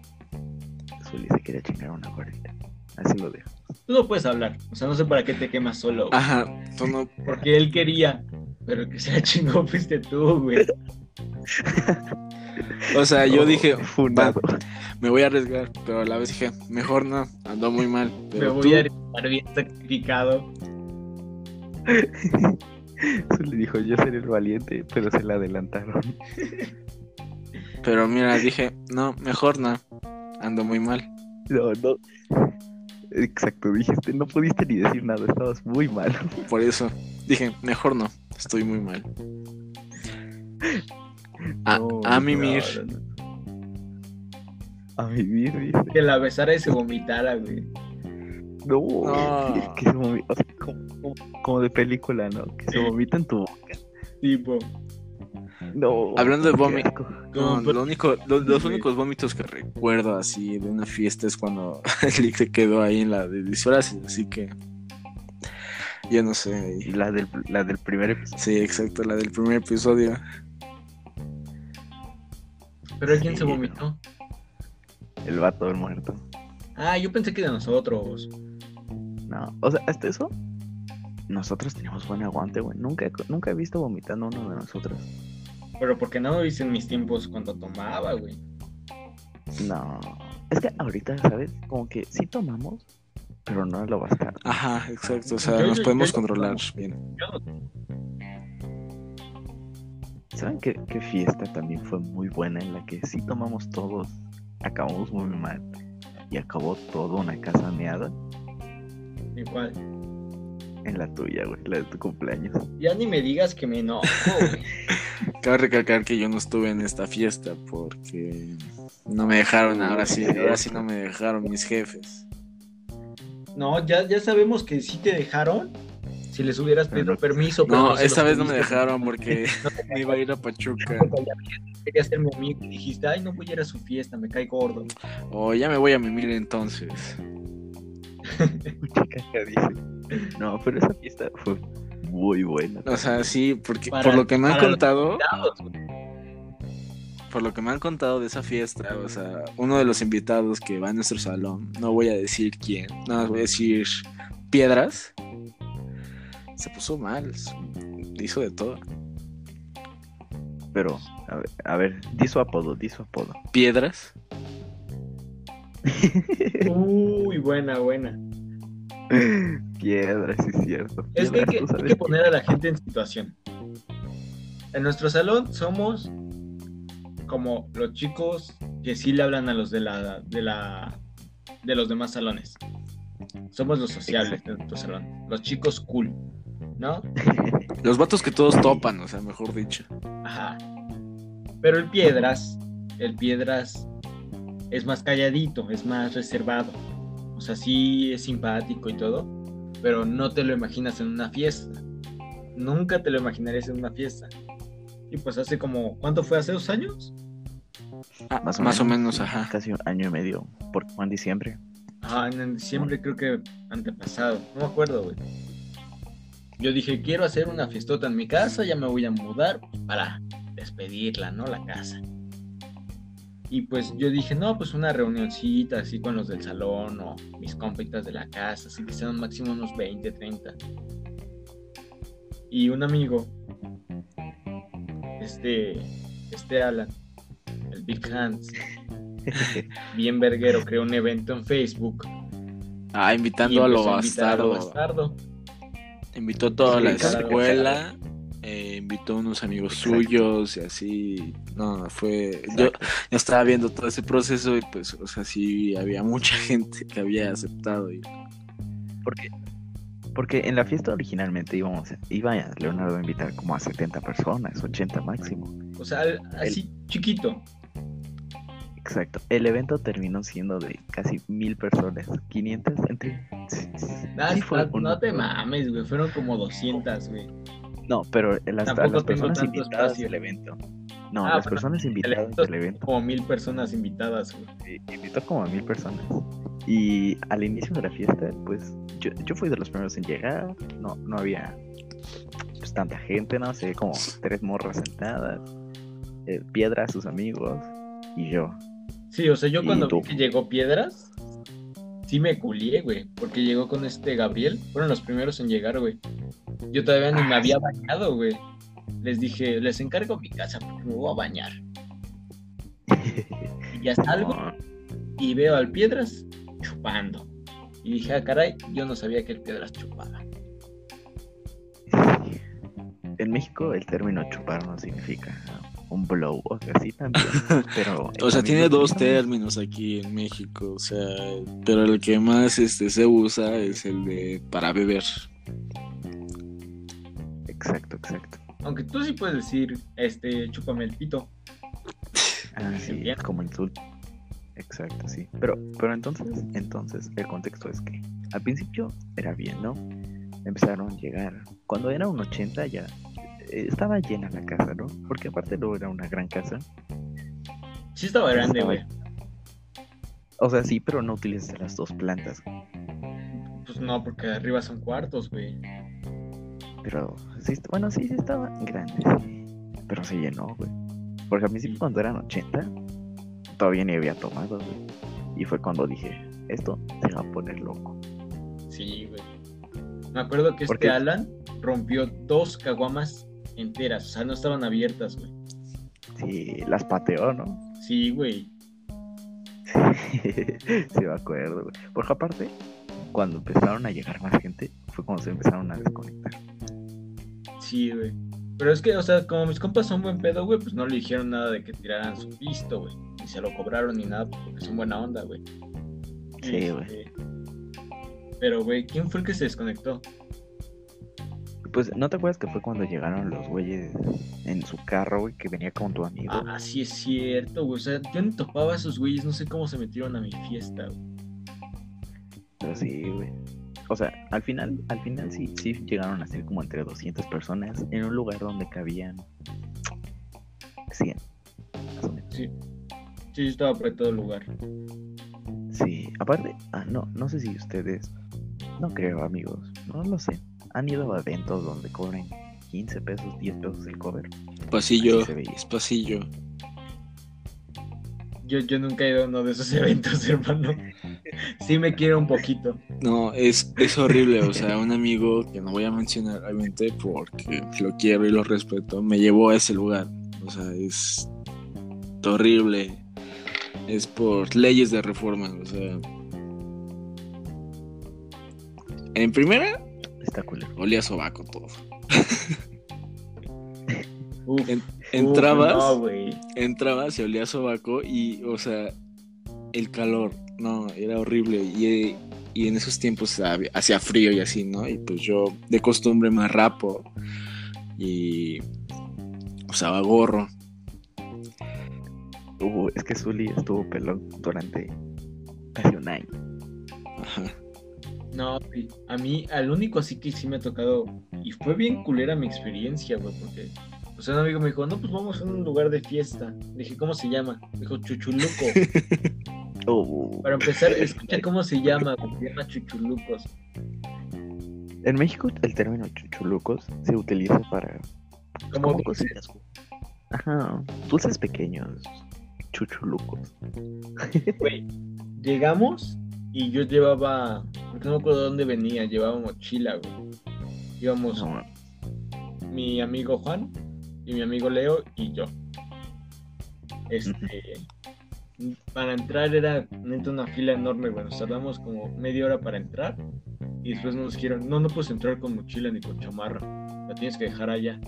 Zully se quería chingar una gordita. Así lo dejo. Tú no puedes hablar. O sea, no sé para qué te quemas solo. güey. Ajá, tú no. Porque él quería. Pero el que se la chingó fuiste tú, güey. O sea, yo Oh, dije, me voy a arriesgar, pero a la vez dije, mejor no, ando muy mal. Me voy tú, a estar bien sacrificado. Zully dijo, yo seré el valiente, pero se la adelantaron. pero mira, dije, no, mejor no, ando muy mal. No, no. Exacto, dijiste, no pudiste ni decir nada, estabas muy mal. Por eso dije, mejor no, estoy muy mal. A, No, a mimir. No, no, no. A vivir, dice. Que la besara y se vomitara, güey. No, No. Que, que se vomita, o sea, como, de película, ¿no? Que se vomita en tu boca. Tipo. No. Hablando de vómito. No, lo único, lo- los Sí. únicos vómitos que recuerdo así de una fiesta es cuando Lick se quedó ahí en la de disfraces, así que ya no sé. Y la del, la del primer episodio. Sí, exacto, la del primer episodio. Pero ¿quién Sí, se vomitó? El vato del muerto. Ah, yo pensé que de nosotros. No, o sea, hasta eso. Nosotros teníamos buen aguante, güey. Nunca, nunca he visto vomitando uno de nosotros. Pero porque no lo hice en mis tiempos cuando tomaba, güey. No. Es que ahorita, ¿sabes? Como que sí tomamos, pero no lo bastante. Ajá, exacto, o sea, Yo- nos yo- podemos yo- controlar bien. Yo no- ¿Saben qué, qué fiesta también fue muy buena en la que sí tomamos todos? Acabamos muy mal. Y acabó todo una casa meada Igual. en la tuya, güey, la de tu cumpleaños. Ya ni me digas que me enojo, güey. Cabe recalcar que yo no estuve en esta fiesta porque no me dejaron, ahora sí, ahora sí no me dejaron mis jefes. No, ya, ya sabemos que sí te dejaron. Si les hubieras pedido Pero- permiso. pero No, esta vez no me dejaron porque me iba a ir a Pachuca. Querías ser mi amigo y dijiste, ay, no voy a ir a su fiesta, me cae gordo. O ya me voy a mimir entonces. Mucha caca, dice. No, pero esa fiesta fue muy buena. O sea, sí, porque Para- por lo que me han contado, Invitados. Por lo que me han contado de esa fiesta, o sea, uno de los invitados que va a nuestro salón, no voy a decir quién, no voy a decir piedras, se puso mal, hizo de todo. Pero, a ver, a ver, di su apodo, di su apodo. Piedras, Uy, buena, buena. Piedra, sí es cierto. Es que hay Piedras, que poner a la gente en situación. En nuestro salón somos como los chicos que sí le hablan a los de la de la de los demás salones. Somos los sociables de nuestro salón, los chicos cool, ¿no? los vatos que todos topan, o sea, mejor dicho. Ajá. Pero el Piedras, el Piedras es más calladito, es más reservado. O sea, sí es simpático y todo, pero no te lo imaginas en una fiesta. Nunca te lo imaginarías en una fiesta. Y pues hace como, ¿cuánto fue? ¿Hace dos años? Ah, Más más, o o menos. menos, ajá. Casi un año y medio, porque fue en diciembre. Ajá, en diciembre creo que antepasado, no me acuerdo, güey. Yo dije, quiero hacer una fiestota en mi casa, ya me voy a mudar para despedirla, ¿no? La casa. Y pues yo dije, no, pues una reunioncita así con los del salón o mis compitas de la casa, así que sean máximo unos 20, 30. Y un amigo, este, este Alan, el Big Hands, bien verguero, creó un evento en Facebook Ah, invitando a lo a bastardo. Invitó a toda la Sí, escuela, eh, invitó a unos amigos Exacto. suyos y así. No, fue. Yo, yo estaba viendo todo ese proceso y pues, o sea, sí había mucha gente que había aceptado. Y, Porque, porque en la fiesta originalmente íbamos, iba Leonardo a invitar como a 70 personas, 80 máximo. O sea, así chiquito. Exacto. El evento terminó siendo de casi mil personas, 500 entre... Ah, Sí no, un- no te mames, güey. Fueron como 200, güey. No, pero las, Tampoco personas invitadas espacio. del evento. No, Ah, las bueno, personas invitadas del evento. como mil personas invitadas, güey. sí, invitó como a mil personas. Y al inicio de la fiesta, pues yo, yo fui de los primeros en llegar. No, no había pues, tanta gente, no sé, como tres morras sentadas. eh, Piedra, sus amigos y yo. Sí, o sea, yo ¿Y cuando vi que llegó Piedras, sí me culié, güey, porque llegó con este Gabriel, fueron los primeros en llegar, güey. Yo todavía ni me había bañado, güey. Les dije, les encargo mi casa porque me voy a bañar. Y ya salgo y veo al Piedras chupando. Y dije, ah, caray, yo no sabía que el Piedras chupaba. En México el término chupar no significa un blow, o sea, sí también, pero... O sea, tiene dos términos aquí en México, o sea, pero el que más este se usa es el de para beber. Exacto, exacto. Aunque tú sí puedes decir, este, chúpame el pito. Ah, sí, es como insulto. Exacto, sí. Pero, pero entonces, entonces, el contexto es que al principio era bien, ¿no? Empezaron a llegar. Cuando era un 80 ya eh, estaba llena la casa, ¿no? Porque aparte no era una gran casa. Sí estaba grande, güey. O sea, sí, pero no utilizas las dos plantas. Pues no, porque arriba son cuartos, güey. Pero sí, bueno, sí, sí estaba grande, sí. Pero se llenó, güey. Porque al principio cuando eran 80, todavía ni había tomado, güey. Y fue cuando dije, esto se va a poner loco. Sí, güey. Me acuerdo que ¿Por este? Alan rompió dos caguamas enteras, o sea, no estaban abiertas, güey. Sí, las pateó, ¿no? Sí, güey. sí, me acuerdo, güey. Porque aparte, cuando empezaron a llegar más gente, fue cuando se empezaron a desconectar. Sí, güey. Pero es que, o sea, como mis compas son buen pedo, güey, pues no le dijeron nada de que tiraran su pisto, güey. Ni se lo cobraron ni nada, pues, porque son buena onda, güey. Sí, güey. Este, Pero, güey, ¿quién fue el que se desconectó? Pues, ¿no te acuerdas que fue cuando llegaron los güeyes en su carro, güey, que venía con tu amigo? Ah, sí es cierto, güey. O sea, yo ni topaba a esos güeyes, no sé cómo se metieron a mi fiesta, güey. Pero sí, güey. O sea, al final, al final sí, sí llegaron a ser como entre 200 personas en un lugar donde cabían 100. Más o menos. Sí. Sí, estaba por todo el lugar. Sí, aparte, ah, no, no sé si ustedes, no creo, amigos, no lo sé. ¿Han ido a eventos donde cobren 15 pesos, 10 pesos el cover? Pasillo, es pasillo. Yo, yo nunca he ido a uno de esos eventos, hermano. Sí me quiero un poquito. No, es, es horrible, o sea, un amigo que no voy a mencionar realmente porque lo quiero y lo respeto, me llevó a ese lugar. O sea, es horrible. Es por leyes de reforma, o sea. En primera, Está culero. olía a sobaco todo. Uf, En- uf, entrabas, no, güey. entrabas y olía a sobaco y, o sea, el calor, no, era horrible. Y, y en esos tiempos hacía frío y así, ¿no? Y pues yo de costumbre me rapo y usaba gorro. Uh, es que Zully estuvo pelón durante casi un año. Ajá. No. A mí, al único así que sí me ha tocado. Y fue bien culera mi experiencia, güey. Porque, o sea, un amigo me dijo, no, pues vamos a un lugar de fiesta. Dije, ¿cómo se llama? Me dijo, Chuchuluco. Uh, Para empezar, escucha cómo se llama. Se llama Chuchulucos. en México el término chuchulucos se utiliza para Como como cositas. Ajá, dulces pequeños, chuchulucos. Güey, llegamos y yo llevaba, no me acuerdo de dónde venía, llevaba mochila, güey. Íbamos No, mi amigo Juan y mi amigo Leo y yo. Este, para entrar era neta una fila enorme. Nos tardamos como media hora para entrar y después nos dijeron, no, no puedes entrar con mochila ni con chamarra, la tienes que dejar allá.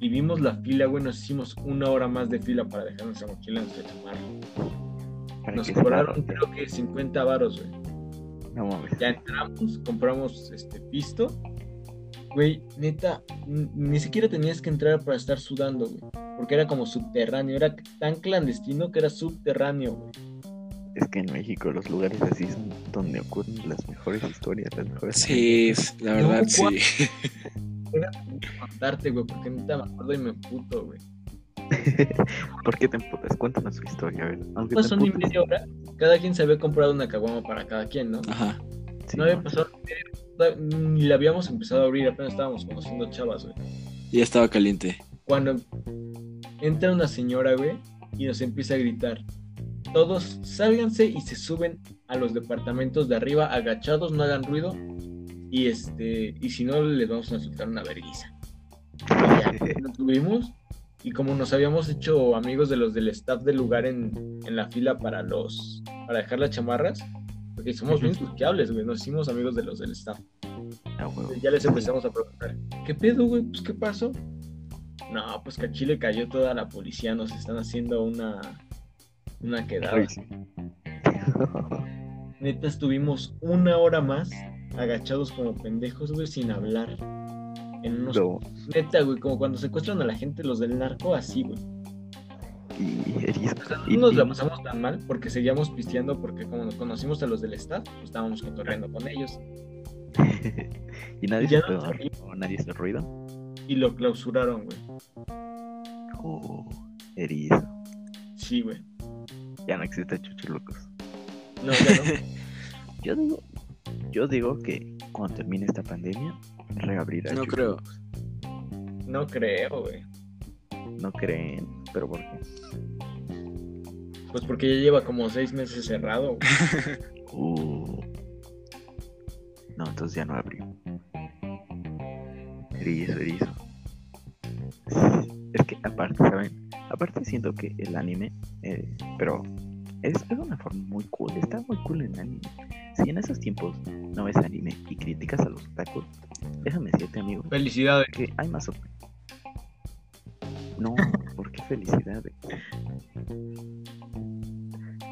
Y vimos la fila, nos hicimos una hora más de fila para dejar nuestra mochila y nuestra chamarra. Nos cobraron creo que 50 varos, güey. No mames. Ya entramos, compramos este pisto. Güey, neta, ni siquiera tenías que entrar para estar sudando, güey. Porque era como subterráneo, era tan clandestino que era subterráneo, güey. Es que en México los lugares así son donde ocurren las mejores historias, las mejores. Sí, la verdad, No, sí. Era contarte, güey, porque neta me acuerdo y me puto, güey. ¿Por qué te emputas? Cuéntanos su historia, a ver. Aunque Pasó ni media hora, cada quien se había comprado una caguama para cada quien, ¿no? Ajá. Sí, no había pasado ni la habíamos empezado a abrir, apenas estábamos conociendo chavas, güey. Ya estaba caliente. Cuando entra una señora, güey, y nos empieza a gritar, todos sálganse y se suben a los departamentos de arriba agachados, no hagan ruido, y este, y si no les vamos a soltar una vergüenza. Y ya, nos subimos, y como nos habíamos hecho amigos de los del staff del lugar en, en la fila para los, para dejar las chamarras, porque somos bien sociables, güey, nos hicimos amigos de los del staff. Ah. Ya les empezamos a preguntar, ¿qué pedo, güey? Pues, ¿qué pasó? No, pues que a Chile cayó toda la policía, nos están haciendo una, una quedada. Neta, estuvimos una hora más agachados como pendejos, güey, sin hablar. En unos... No, Neta, güey, como cuando secuestran a la gente los del narco, así, güey. Y erizo. O sea, no nos la pasamos tan mal porque seguíamos pisteando, porque como nos conocimos a los del staff, pues, estábamos cotorreando con ellos. y nadie no hizo- sabía. o nadie hizo ruido. Y lo clausuraron, güey. Oh, erizo. Sí, güey. Ya no existe Chuchulucos. No, ya no. Yo digo, yo digo que cuando termine esta pandemia, reabrirá. No creo. No creo, güey. No creen, pero ¿por qué? Pues porque ya lleva como seis meses cerrado. Uh. No, entonces ya no abrió. Erizo, erizo. Es que aparte, ¿saben? Aparte siento que el anime, eh, pero es, es una forma muy cool, está muy cool el anime. Si en esos tiempos no ves anime y criticas a los otakus, déjame decirte, amigo, Felicidades. que hay más No, ¿por qué felicidades?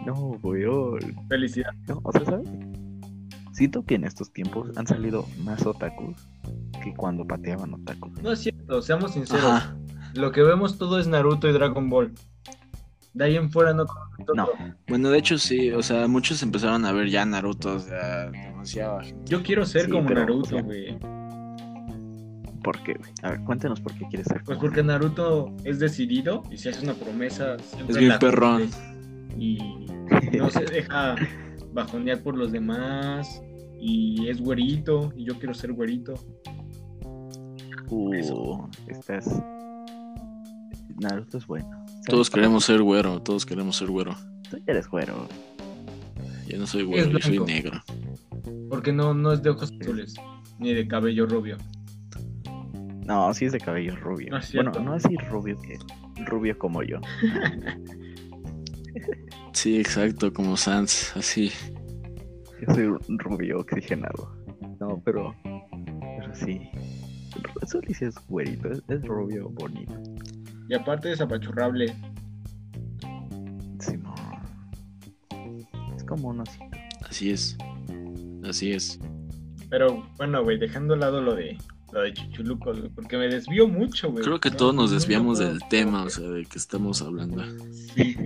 No, weón. Felicidades. No, o sea, ¿sabes? Siento que en estos tiempos han salido más otakus que cuando pateaban otakus. No es cierto, seamos sinceros. Ajá. Lo que vemos todo es Naruto y Dragon Ball. De ahí en fuera no. No, Bueno, de hecho sí, o sea, muchos empezaron a ver ya Naruto, o sea, demasiada gente. Yo quiero ser Sí, como pero, o Naruto, sea, güey. ¿Por qué, güey? A ver, cuéntanos por qué quieres ser Pues porque Naruto es decidido y si hace una promesa Es bien perrón. Y no se deja bajonear por los demás. Y es güerito. Y yo quiero ser güerito. Uh, Eso. estás... Naruto es bueno. ¿Sabes? Todos queremos ser güero, todos queremos ser güero. Tú ya eres güero. Yo no soy güero, yo soy negro. Porque no, no es de ojos azules. Ni de cabello rubio. No, sí es de cabello rubio. No es bueno, no así rubio que... Rubio como yo. Sí, exacto, como Sans, así. Yo soy un rubio oxigenado. No, pero... Pero sí. Soli sí es güerito, es, es rubio bonito. Y aparte es apachurrable. Simón. Es como un osito. Así es. Así es. Pero bueno, güey, dejando a lado lo de lo de Chuchulucos, güey, porque me desvío mucho, güey. Creo que No, todos nos no desviamos del tema, o sea, de que estamos hablando. Sí,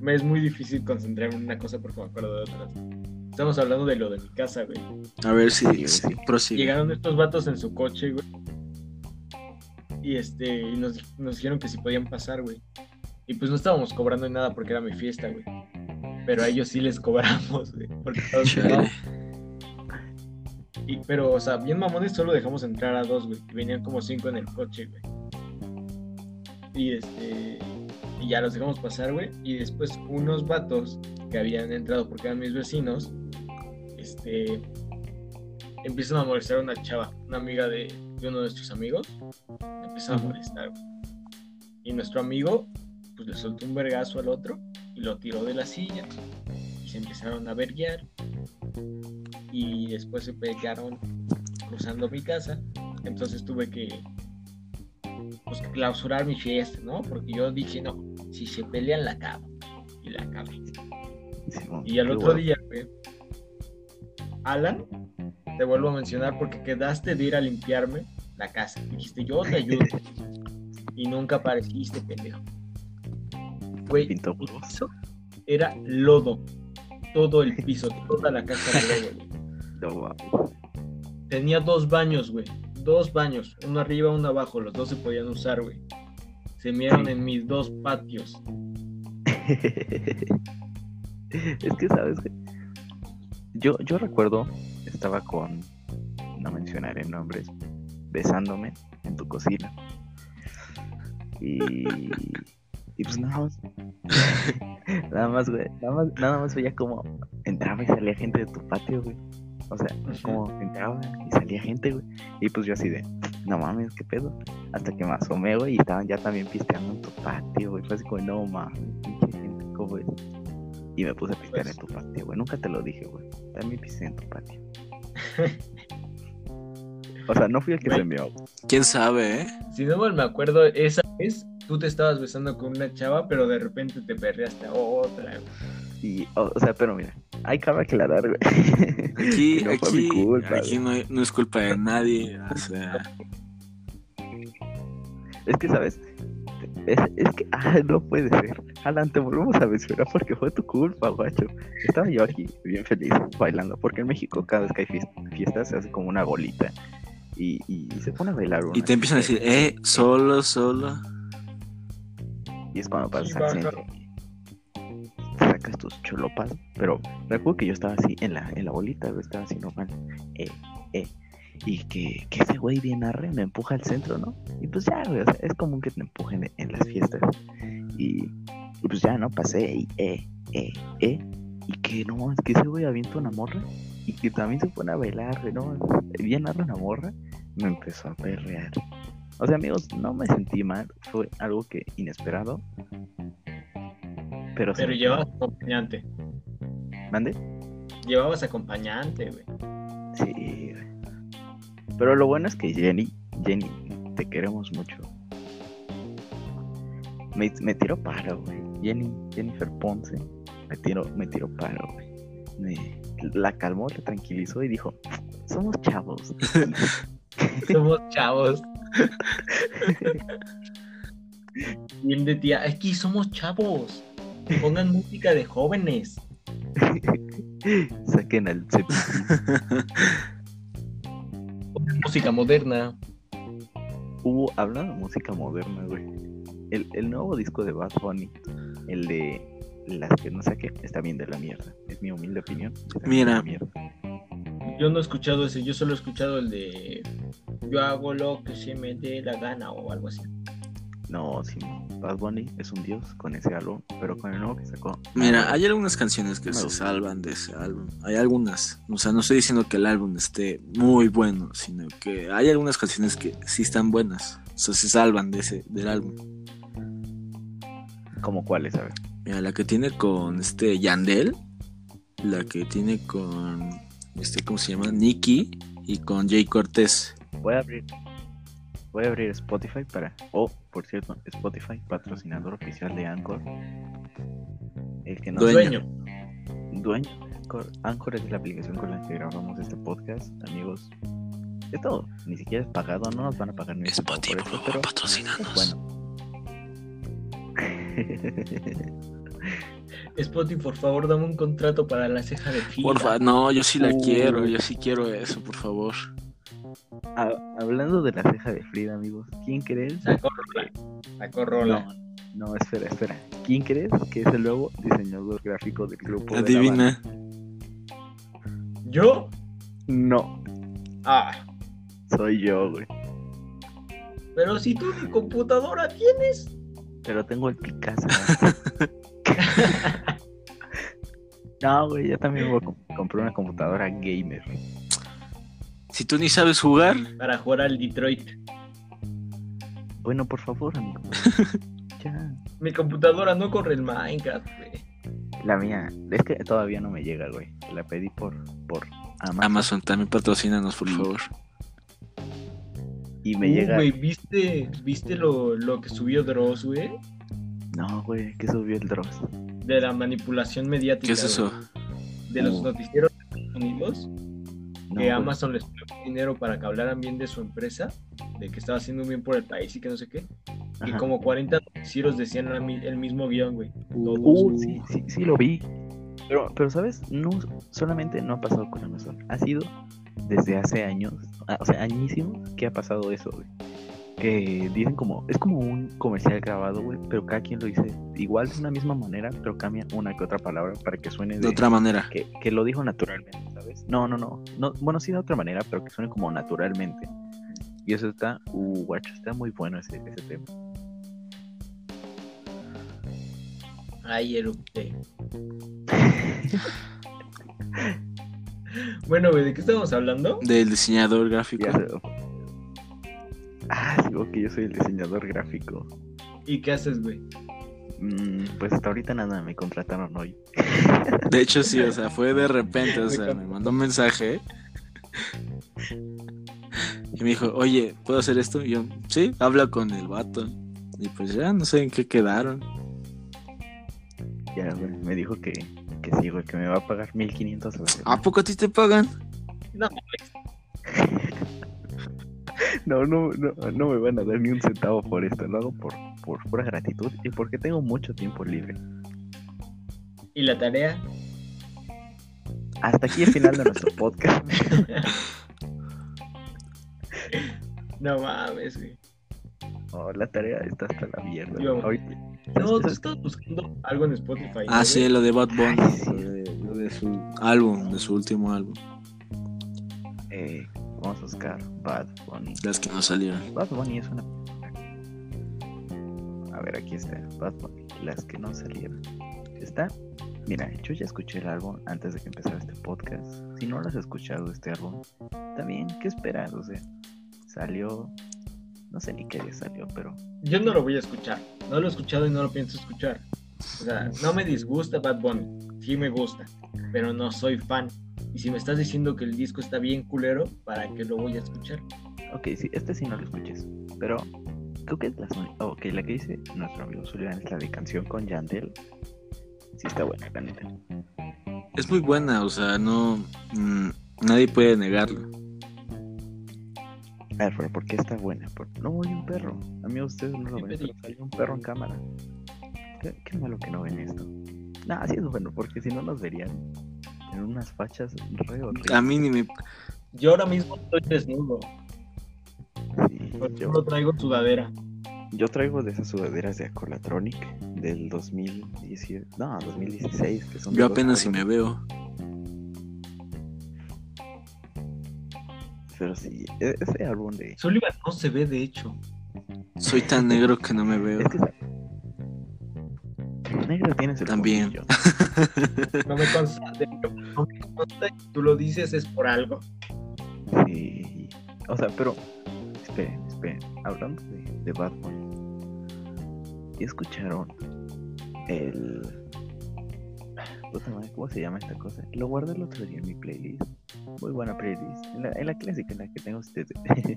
me es muy difícil concentrarme en una cosa porque me acuerdo de otras. Estamos hablando de lo de mi casa, güey. A ver si Sí, sí. Llegaron estos vatos en su coche, güey. Y este, y nos, nos dijeron que si podían pasar, güey. Y pues no estábamos cobrando nada porque era mi fiesta, güey. Pero a ellos sí les cobramos, güey. Porque pegados. Y, pero, o sea, bien mamones, solo dejamos entrar a dos, güey. Y venían como cinco en el coche, güey. Y este. Y ya los dejamos pasar, güey. Y después unos vatos que habían entrado porque eran mis vecinos. Este. Empiezan a molestar a una chava, una amiga de, de uno de nuestros amigos. Empiezan a molestar, güey. Y nuestro amigo, pues le soltó un vergazo al otro y lo tiró de la silla. Y se empezaron a verguiar y después se pegaron cruzando mi casa. Entonces tuve que pues, clausurar mi fiesta, ¿no? Porque yo dije, no, si se pelean la acabo. Y la acabé. Y al otro día, güey, Alan, te vuelvo a mencionar porque quedaste de ir a limpiarme la casa. Dijiste, yo te ayudo. y nunca apareciste, pendejo. Güey, era lodo. Todo el piso, toda la casa lodo, güey. Tenía dos baños, güey. Dos baños. Uno arriba, uno abajo. Los dos se podían usar, güey. Se miraron en mis dos patios. es que, ¿sabes? güey? Yo, yo recuerdo, estaba con, no mencionaré nombres, besándome en tu cocina. Y, y pues nada más, nada más, güey, nada más, nada más veía como entraba y salía gente de tu patio, güey. O sea, Ujú. como entraba y salía gente, güey. Y pues yo así de, no mames, qué pedo. Hasta que me asomé, güey, y estaban ya también pisteando en tu patio, güey. Fue así como, no mames, pinche gente, ¿cómo es? Y me puse a pistear Pues- en tu patio, güey. Nunca te lo dije, güey. También pisteé en tu patio. O sea, no fui el que se envió. ¿Quién sabe, eh? Si no mal me acuerdo, esa vez tú te estabas besando con una chava, pero de repente te perreaste a otra. güey. Y, o, o sea, pero mira, hay que aclarar, güey. Aquí, Que no aquí, culpa, aquí no, es culpa de nadie. O sea, Es que, ¿sabes? Es, es que, ah, no puede ser. Alan, te volvemos a mencionar porque fue tu culpa, guacho. Estaba yo aquí bien feliz bailando, porque en México cada vez que hay fies- fiestas se hace como una bolita y, y se pone a bailar. y una te empiezan a decir, eh, solo, solo. Y es cuando pasas Sí, al baja. centro. Te sacas tus cholopas. Pero recuerdo que yo estaba así en la, en la bolita, güey, estaba así normal. Eh, eh. Y que, que ese güey bien arre me empuja al centro, ¿no? Y pues ya, güey, o sea, es común que te empujen en, las fiestas. Y, y pues ya, ¿no? Pasé y eh, eh, eh. Y que no, es que ese güey avienta una morra. Y que también se pone a bailar, ¿no? Bien arre una morra. Me empezó a perrear. O sea, amigos, no me sentí mal. Fue algo que inesperado. Pero, Pero sí, llevabas acompañante. ¿Mande? Llevabas acompañante, güey. Sí, güey. Pero lo bueno es que Jenny, Jenny, te queremos mucho. Me, me tiró paro, güey. Jenny, Jennifer Ponce, me tiró, me tiró paro, güey. Me- la calmó, la tranquilizó y dijo, somos chavos. Somos chavos. Bien de tía, aquí somos chavos. Pongan música de jóvenes. Saquen al música moderna. Hubo, hablando de música moderna, güey. El, el nuevo disco de Bad Bunny, el de las que no sé qué, está bien de la mierda. Es mi humilde opinión. Mira. Yo no he escuchado ese, yo solo he escuchado el de Yo hago lo que se me dé la gana o algo así. No, sí, Bad Bunny es un dios con ese álbum, pero con el nuevo que sacó. Mira, hay algunas canciones que se salvan de ese álbum. Hay algunas. O sea, no estoy diciendo que el álbum esté muy bueno, sino que hay algunas canciones que sí están buenas. O sea, se salvan de ese, del álbum. ¿Como cuáles, a ver? Mira, la que tiene con este Yandel, la que tiene con este, ¿cómo se llama? Nicky y con Jay Cortés. Voy a abrir. Voy a abrir Spotify para. Oh, por cierto, Spotify, patrocinador oficial de Anchor. El que no Dueño. dueño de Anchor. Anchor es la aplicación con la que grabamos este podcast, amigos. Esto ni siquiera es pagado, no nos van a pagar ni centavo por esto, pero patrocinanos. es bueno. Spotify, por favor, dame un contrato para la ceja de Frida. Porfa, no, yo sí la Uh. quiero, yo sí quiero eso, por favor. Ha- hablando de la ceja de Frida, amigos, ¿quién crees? Sacó rola. Sacó rola. No, no, espera, espera. ¿Quién crees que es el nuevo diseñador gráfico del grupo? de la Adivina. banda? ¿Yo? No, Ah, soy yo, güey. pero si tú ni computadora tienes. Pero tengo el Picasso. no, güey, yo también voy a com- comprar una computadora gamer. Si tú ni sabes jugar, Para jugar al Detroit. Bueno, por favor, amigo. ya. Mi computadora no corre el Minecraft, güey. La mía, es que todavía no me llega, güey. La pedí por, por Amazon. Amazon también patrocínanos, por favor. Y me Uh, llega. güey, ¿viste, ¿viste lo, lo que subió Dross, güey? No, güey, que subió el Dross. De la manipulación mediática. ¿Qué es eso? güey, De los Uh. noticieros de Estados Unidos. No, que güey. Amazon les pagó dinero para que hablaran bien de su empresa. De que estaba haciendo bien por el país y que no sé qué. Y como 40 noticieros decían el mismo guion, güey. Uh, sí, sí, sí, lo vi. Pero, pero, ¿sabes? No, solamente no ha pasado con Amazon. Ha sido desde hace años, o sea, añísimos, que ha pasado eso, güey. Que dicen como, es como un comercial grabado, güey, pero cada quien lo dice igual de una misma manera, pero cambia una que otra palabra para que suene De otra manera. que, que lo dijo naturalmente, ¿sabes? No, no, no, no, bueno, sí de otra manera, pero que suene como naturalmente. Y eso está, uh, guacho, está muy bueno ese, ese tema. Ay, erupté. bueno, güey, ¿de qué estamos hablando? Del diseñador gráfico. Ya ok, yo soy el diseñador gráfico. ¿Y qué haces, güey? Mm, pues hasta ahorita nada, me contrataron hoy. De hecho, sí, o sea, fue de repente, o sea, me mandó un mensaje. Y me dijo, oye, ¿puedo hacer esto? Y yo, sí, habla con el vato. Y pues ya, no sé en qué quedaron. Ya, güey, me dijo que, que sí, güey, que me va a pagar 1500 a la semana. ¿A poco a ti te pagan? No, No, no, no, no me van a dar ni un centavo por esto, lo hago por, por pura gratitud y porque tengo mucho tiempo libre. ¿y la tarea? Hasta aquí el final de nuestro podcast. No mames, güey. Oh, la tarea está hasta la mierda. Yo- Ahorita- No, tú ¿sabes- estás buscando algo en Spotify. Ah, ¿no, sí, lo de Bad Bunny. Ay, sí. Lo de, lo de su álbum, de su último álbum. Eh, vamos a buscar Bad Bunny. Las que no salieron. Bad Bunny es una. A ver, aquí está. Bad Bunny. Las que no salieron. Está. Mira, yo ya escuché el álbum antes de que empezara este podcast. Si no lo has escuchado, este álbum, también, ¿qué esperas? O sea, salió. No sé ni qué día salió, pero. Yo no lo voy a escuchar. No lo he escuchado y no lo pienso escuchar. O sea, no me disgusta Bad Bunny. Sí me gusta. Pero no soy fan. Y si me estás diciendo que el disco está bien culero, ¿para qué lo voy a escuchar? Ok, sí, este sí no lo escuches. Pero creo que es la. son- oh, ok, la que dice nuestro amigo Julián es la de canción con Yandel. Sí, está buena, la neta. Es muy buena, o sea, no. mm, nadie puede negarlo. A ver, pero ¿por qué está buena? Por- No hay un perro. Amigos, ustedes no lo ven, pero salió un perro en cámara. Qué, qué malo que no ven esto. Nah, sí es bueno, porque si no nos verían en unas fachas re horribles. A mí ni me. Yo ahora mismo estoy desnudo. Sí, yo, no traigo sudadera. yo traigo de esas sudaderas de Acolatronic del 2017. No, 2016. Que son Yo apenas si me veo. Pero sí, e- ese álbum de. Sullivan no se ve, de hecho. Soy tan negro que no me veo. Es que. Negro tienes el También. colmillo. No me consta. de hecho, no me consta. Tú lo dices es por algo. Sí. O sea, pero. Esperen, esperen. Hablando de, de Bad Bunny. ¿Y escucharon el. ¿Cómo se llama esta cosa? Lo guardé el otro día en mi playlist. Muy buena playlist. En la, en la clásica, en la que tengo desde,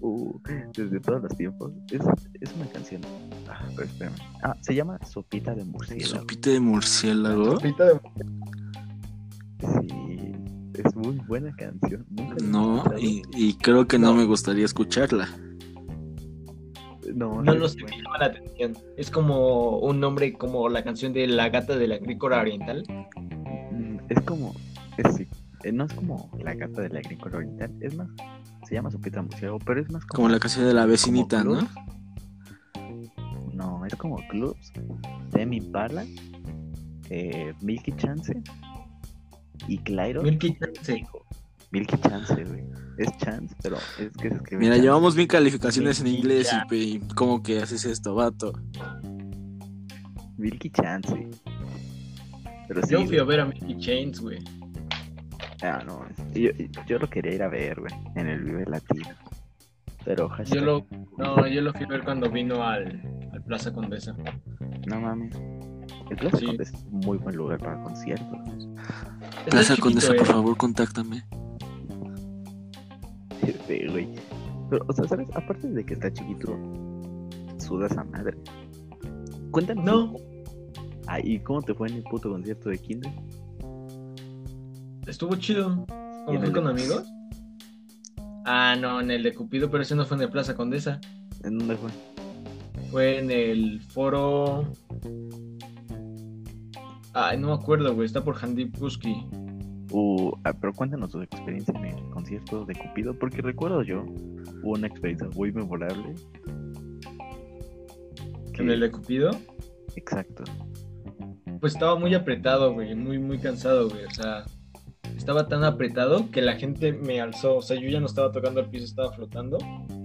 uh, desde todos los tiempos. Es, es una canción. Ah, pero espérame. Ah, se llama Sopita de Murciélago. Sopita de murciélago. Sopita de- Sí. Es muy buena canción. Nunca No, y, y creo que no. No. me gustaría escucharla. No, No sé, buena. me llama la atención. Es como un nombre como la canción de La gata de la agrícola oriental. Mm, Es como. Es, sí, eh, no es como la gata de la agrícola oriental. Es más. Se llama Sopita Murciélago, pero es más como. Como la canción de la vecinita, como ¿no? No, es como clubs. Demi Impala. Eh, Milky Chance. Y Clairo. Milky Chance. Milky Chance, güey. Es Chance, pero es que se escribe. Mira, Chance. llevamos bien calificaciones en inglés Chance. y y ¿cómo que haces esto, vato? Milky Chance. Pero sí. Yo fui güey. a ver a Milky Chains, güey. Ah, no. Yo, yo lo quería ir a ver, güey. En el Vive Latino. Pero hashtag, Yo lo, no, yo lo fui a ver cuando vino al, al Plaza Condesa. No mames. El Plaza Sí. Condesa es muy buen lugar para conciertos. Plaza chiquito, Condesa, eh. por favor, contáctame. Sí, güey. Pero, o sea, ¿sabes? Aparte de que está chiquito, sudas a madre. Cuéntanos. No. un. Ah, ¿y cómo te fue en el puto concierto de Kinder? Estuvo chido. ¿Y ¿Cómo en fue el con amigos? Ah, no, en el de Cupido, pero ese no fue en el Plaza Condesa. ¿En dónde fue? Fue en el foro. Ay, no me acuerdo, güey. Está por Handip Kuski. Uh, ah, pero cuéntanos tu experiencia en el concierto de Cupido, porque recuerdo yo, hubo una experiencia muy memorable. ¿En el de Cupido? Exacto. Pues estaba muy apretado, güey, muy, muy cansado, güey. O sea, estaba tan apretado que la gente me alzó. O sea, yo ya no estaba tocando el piso, estaba flotando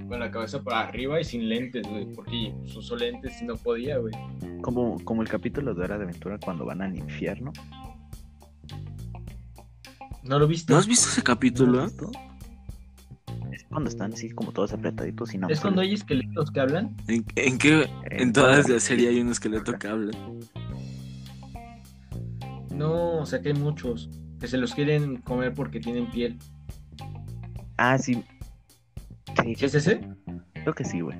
con la cabeza para arriba y sin lentes, güey, porque pues, usó lentes y no podía, güey. Como, como el capítulo de Hora de Aventura cuando van al infierno. ¿No lo viste? ¿No has visto ese capítulo? Es cuando están así como todos apretaditos y no. ¿Es cuando hay esqueletos que hablan? ¿En, en qué? En todas las series hay un esqueleto que habla. No, o sea que hay muchos que se los quieren comer porque tienen piel. Ah, sí. Sí, ¿Sí es ese? creo que sí, güey.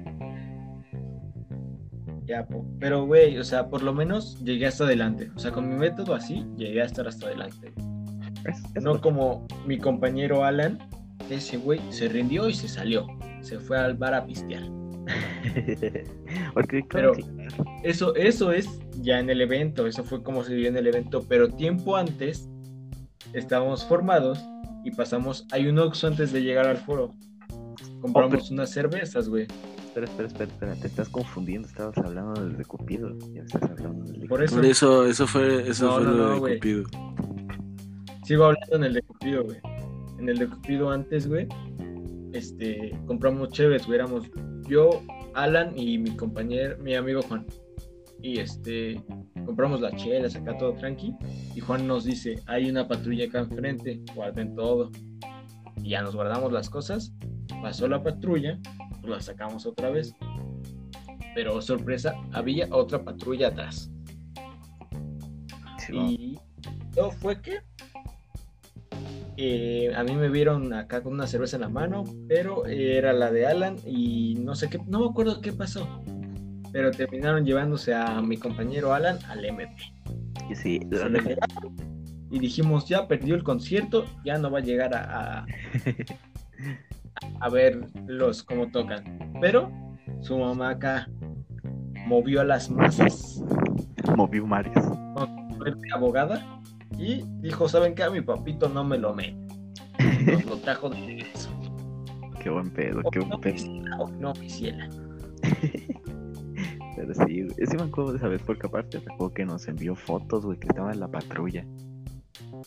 Ya, pero güey, o sea, por lo menos llegué hasta adelante. O sea, con mi método así, llegué a estar hasta adelante. Es- es No como mi compañero Alan, ese güey se rindió y se salió. Se fue al bar a pistear. Porque Pero- Eso, eso es ya en el evento, eso fue como se vio en el evento, pero tiempo antes estábamos formados y pasamos, hay un Oxxo antes de llegar al foro. Compramos unas cervezas, güey. Espera, espera, espera, espera, te estás confundiendo, estabas hablando del de Cupido, ya estás hablando del de Por eso Por eso, eso fue, eso No, fue no, lo no, de güey. Cupido. sigo hablando en el de Cupido, güey. En el de Cupido antes, güey, este, compramos cheves, güey, éramos yo, Alan y mi compañero, mi amigo Juan. Y este, compramos las chelas acá todo tranqui. Y Juan nos dice, hay una patrulla acá enfrente, guarden todo. Y ya nos guardamos las cosas. Pasó la patrulla, pues la sacamos otra vez. Pero sorpresa, había otra patrulla atrás. Sí. Y todo fue que eh, a mí me vieron acá con una cerveza en la mano, pero era la de Alan y no sé qué, no me acuerdo qué pasó. Pero terminaron llevándose a mi compañero Alan al MP. Y sí, Se lo llevaron y dijimos, ya perdió el concierto, ya no va a llegar a, a, a verlos cómo tocan. Pero su mamá acá movió a las masas movió de abogada y dijo, ¿saben qué? A mi papito no me lo mete. Nos lo trajo de regreso. Qué buen pedo, qué buen no pedo. no quisiera. Pero sí, güey. Sí me acuerdo de esa vez porque aparte recuerdo que nos envió fotos, güey, que estaba en la patrulla.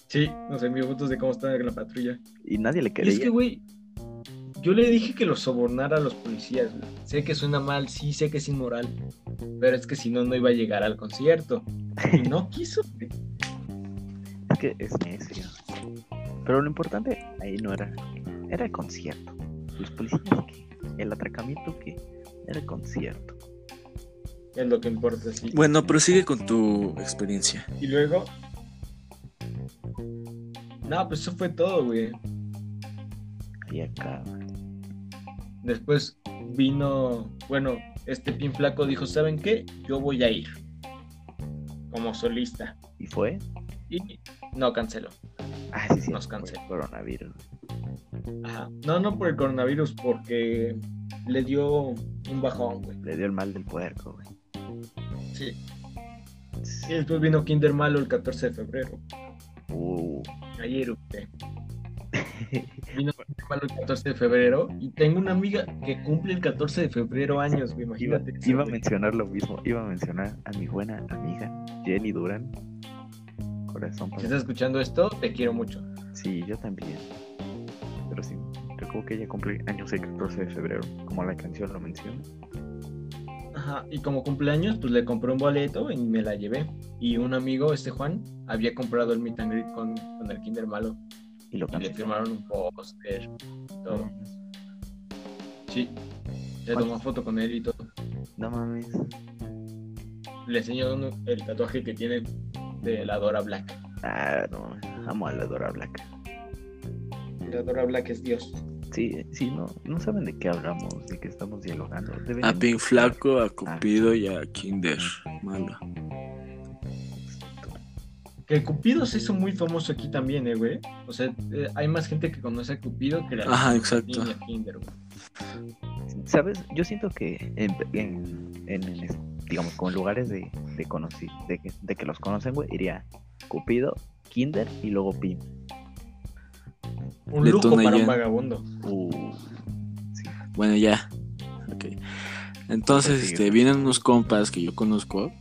Sí, nos envió fotos de cómo estaba en la patrulla. Y nadie le Y quería. es que, güey, yo le dije que lo sobornara a los policías, güey. Sé que suena mal, sí, sé que es inmoral. Pero es que si no, no iba a llegar al concierto. Y no quiso, güey. Es que es necio. Pero lo importante ahí no era. Era el concierto. Los policías que. El atracamiento que. Era el concierto. Es lo que importa, sí. Bueno, prosigue con tu experiencia. Y luego. No, pues eso fue todo, güey. Y acá. Después vino, bueno, este pin flaco dijo, ¿saben qué? Yo voy a ir como solista. ¿Y fue? Y no canceló. Ah, sí, sí. Nos canceló. Coronavirus. Ajá. No, no por el coronavirus, porque le dio un bajón, güey. Le dio el mal del puerco, güey. Sí. Después vino Kinder Malo el 14 de febrero. Uh. Ayer. Vino Kinder Malo el 14 de febrero. Y tengo una amiga que cumple el 14 de febrero años. Iba, Imagínate. eso, iba a mencionar lo mismo. Iba a mencionar a mi buena amiga Jenny Duran. Corazón Si estás escuchando esto, te quiero mucho. Sí, yo también. Pero sí, recuerdo que ella cumple años el 14 de febrero, como la canción lo menciona. Ajá, y como cumpleaños, pues le compré un boleto y me la llevé. Y un amigo, este Juan, había comprado el meet and greet con, con el Kinder Malo. Y lo Y le firmaron un póster, todo. Sí, le tomó foto con él y todo. No mames. Le enseñó el tatuaje que tiene de la Dora Black. Ah, no, amo a la Dora Black. La Dora Black es Dios. Sí, sí, no, no saben de qué hablamos, de qué estamos dialogando. A Pink Flaco, a Cupido y a Kinder. Malo. Que Cupido se hizo muy famoso aquí también, eh, güey. O sea, eh, hay más gente que conoce a Cupido que la Ajá, exacto. y a Kinder, güey. ¿Sabes? Yo siento que en, en- en- en es- digamos, como en lugares de, de, conoci- de, que, de que los conocen, güey, iría Cupido, Kinder y luego Pim. Un lujo para un ya. vagabundo. Uh, sí. Bueno, ya. Ok. Entonces, este, vienen unos compas que yo conozco,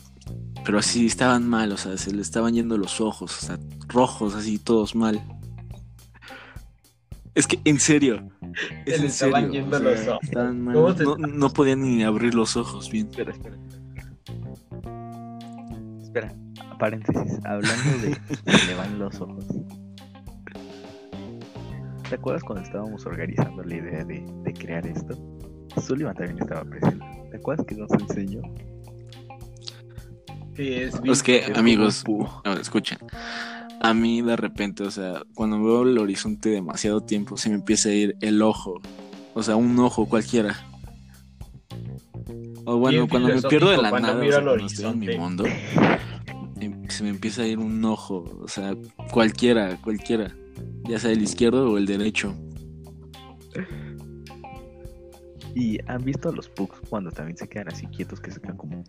pero así estaban mal, o sea, se le estaban yendo los ojos, o sea, rojos, así, todos mal. Es que, en serio. Es Se le en estaban serio, yendo o sea, los ojos. Estaban mal. ¿Cómo se- No, no podían ni abrir los ojos bien. Espera, espera. Espera, paréntesis. Hablando de se le van los ojos. ¿Te acuerdas cuando estábamos organizando la idea de, de crear esto? Sullivan también estaba presente. ¿Te acuerdas que nos enseñó? Que es, Es que, bien- amigos, ver, escuchen. A mí, de repente, o sea, cuando veo el horizonte demasiado tiempo, se me empieza a ir el ojo. O sea, un ojo cualquiera. O bueno, Bien cuando me pierdo de la cuando nada, o miro sea, al cuando estoy en mi mundo, em- se me empieza a ir un ojo. O sea, cualquiera, cualquiera. Ya sea el izquierdo o el derecho. ¿Y han visto a los pugs cuando también se quedan así quietos, que se quedan como,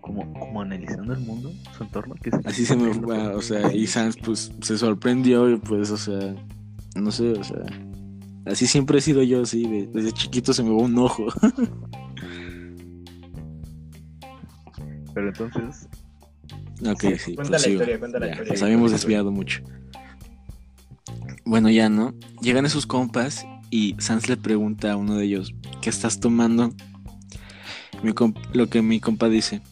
como, como analizando el mundo, su entorno? Que Así se me va, o sea, y Sans pues se sorprendió y pues, o sea, no sé, o sea, así siempre he sido yo, así, de- desde chiquito se me va un ojo. Pero entonces, Ok, Sí, sí, cuenta la prosigo. historia, cuenta la Ya, historia. Nos habíamos desviado mucho. Bueno, ya, ¿no? Llegan esos compas y Sans le pregunta a uno de ellos, ¿qué estás tomando? Mi lo que mi compa dice,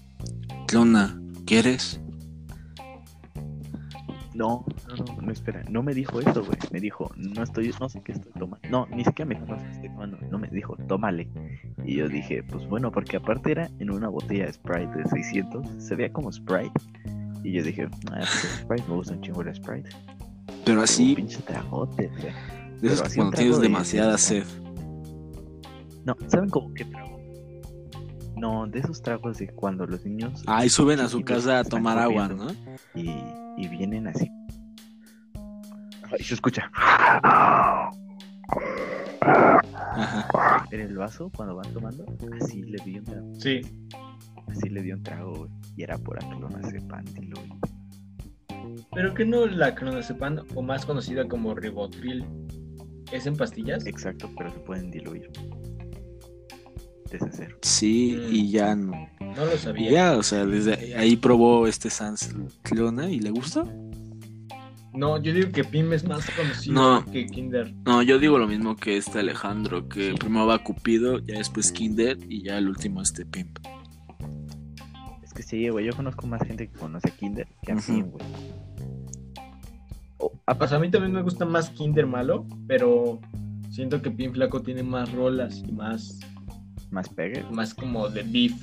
Clona, ¿quieres? no, no, no, no, espera, no me dijo eso, güey. Me dijo, no estoy, no sé qué estoy tomando. No, ni siquiera me dijo, no estoy tomando. No me dijo, tómale. Y yo dije, pues bueno, porque aparte era en una botella de Sprite de 600, se veía como Sprite. Y yo dije, ah, pues Sprite, me gusta un chingo el Sprite. Pero así, un pinche tragote, güey. de esos un cuando tienes de- demasiada de- sed. No, ¿saben cómo qué trago? No, de esos tragos de cuando los niños Ay, suben a su casa a tomar agua. ¿no? y, y vienen así. Y se escucha Ajá. en el vaso cuando van tomando, así le di un trago, Sí. así le di un trago, güey, y era por aclonazepam, dilo, güey. Pero que no la clonazepam, o más conocida como ribotril, es en pastillas. Exacto, pero se pueden diluir. Deshacer. Sí, Mm. y ya no. No lo Y sabía. ya, o sea, desde ahí probó este Sans Clona y le gustó. No, yo digo que Pim es más conocido No. que Kinder. No, yo digo lo mismo que este Alejandro, que primero va Cupido, ya después Kinder y ya el último este Pimp. Es que sí, güey, yo conozco más gente que conoce a Kinder que a. Pim, güey. A mí también me gusta más Kinder malo, pero siento que Pim Flaco tiene más rolas y más, más pegue. más como de beef.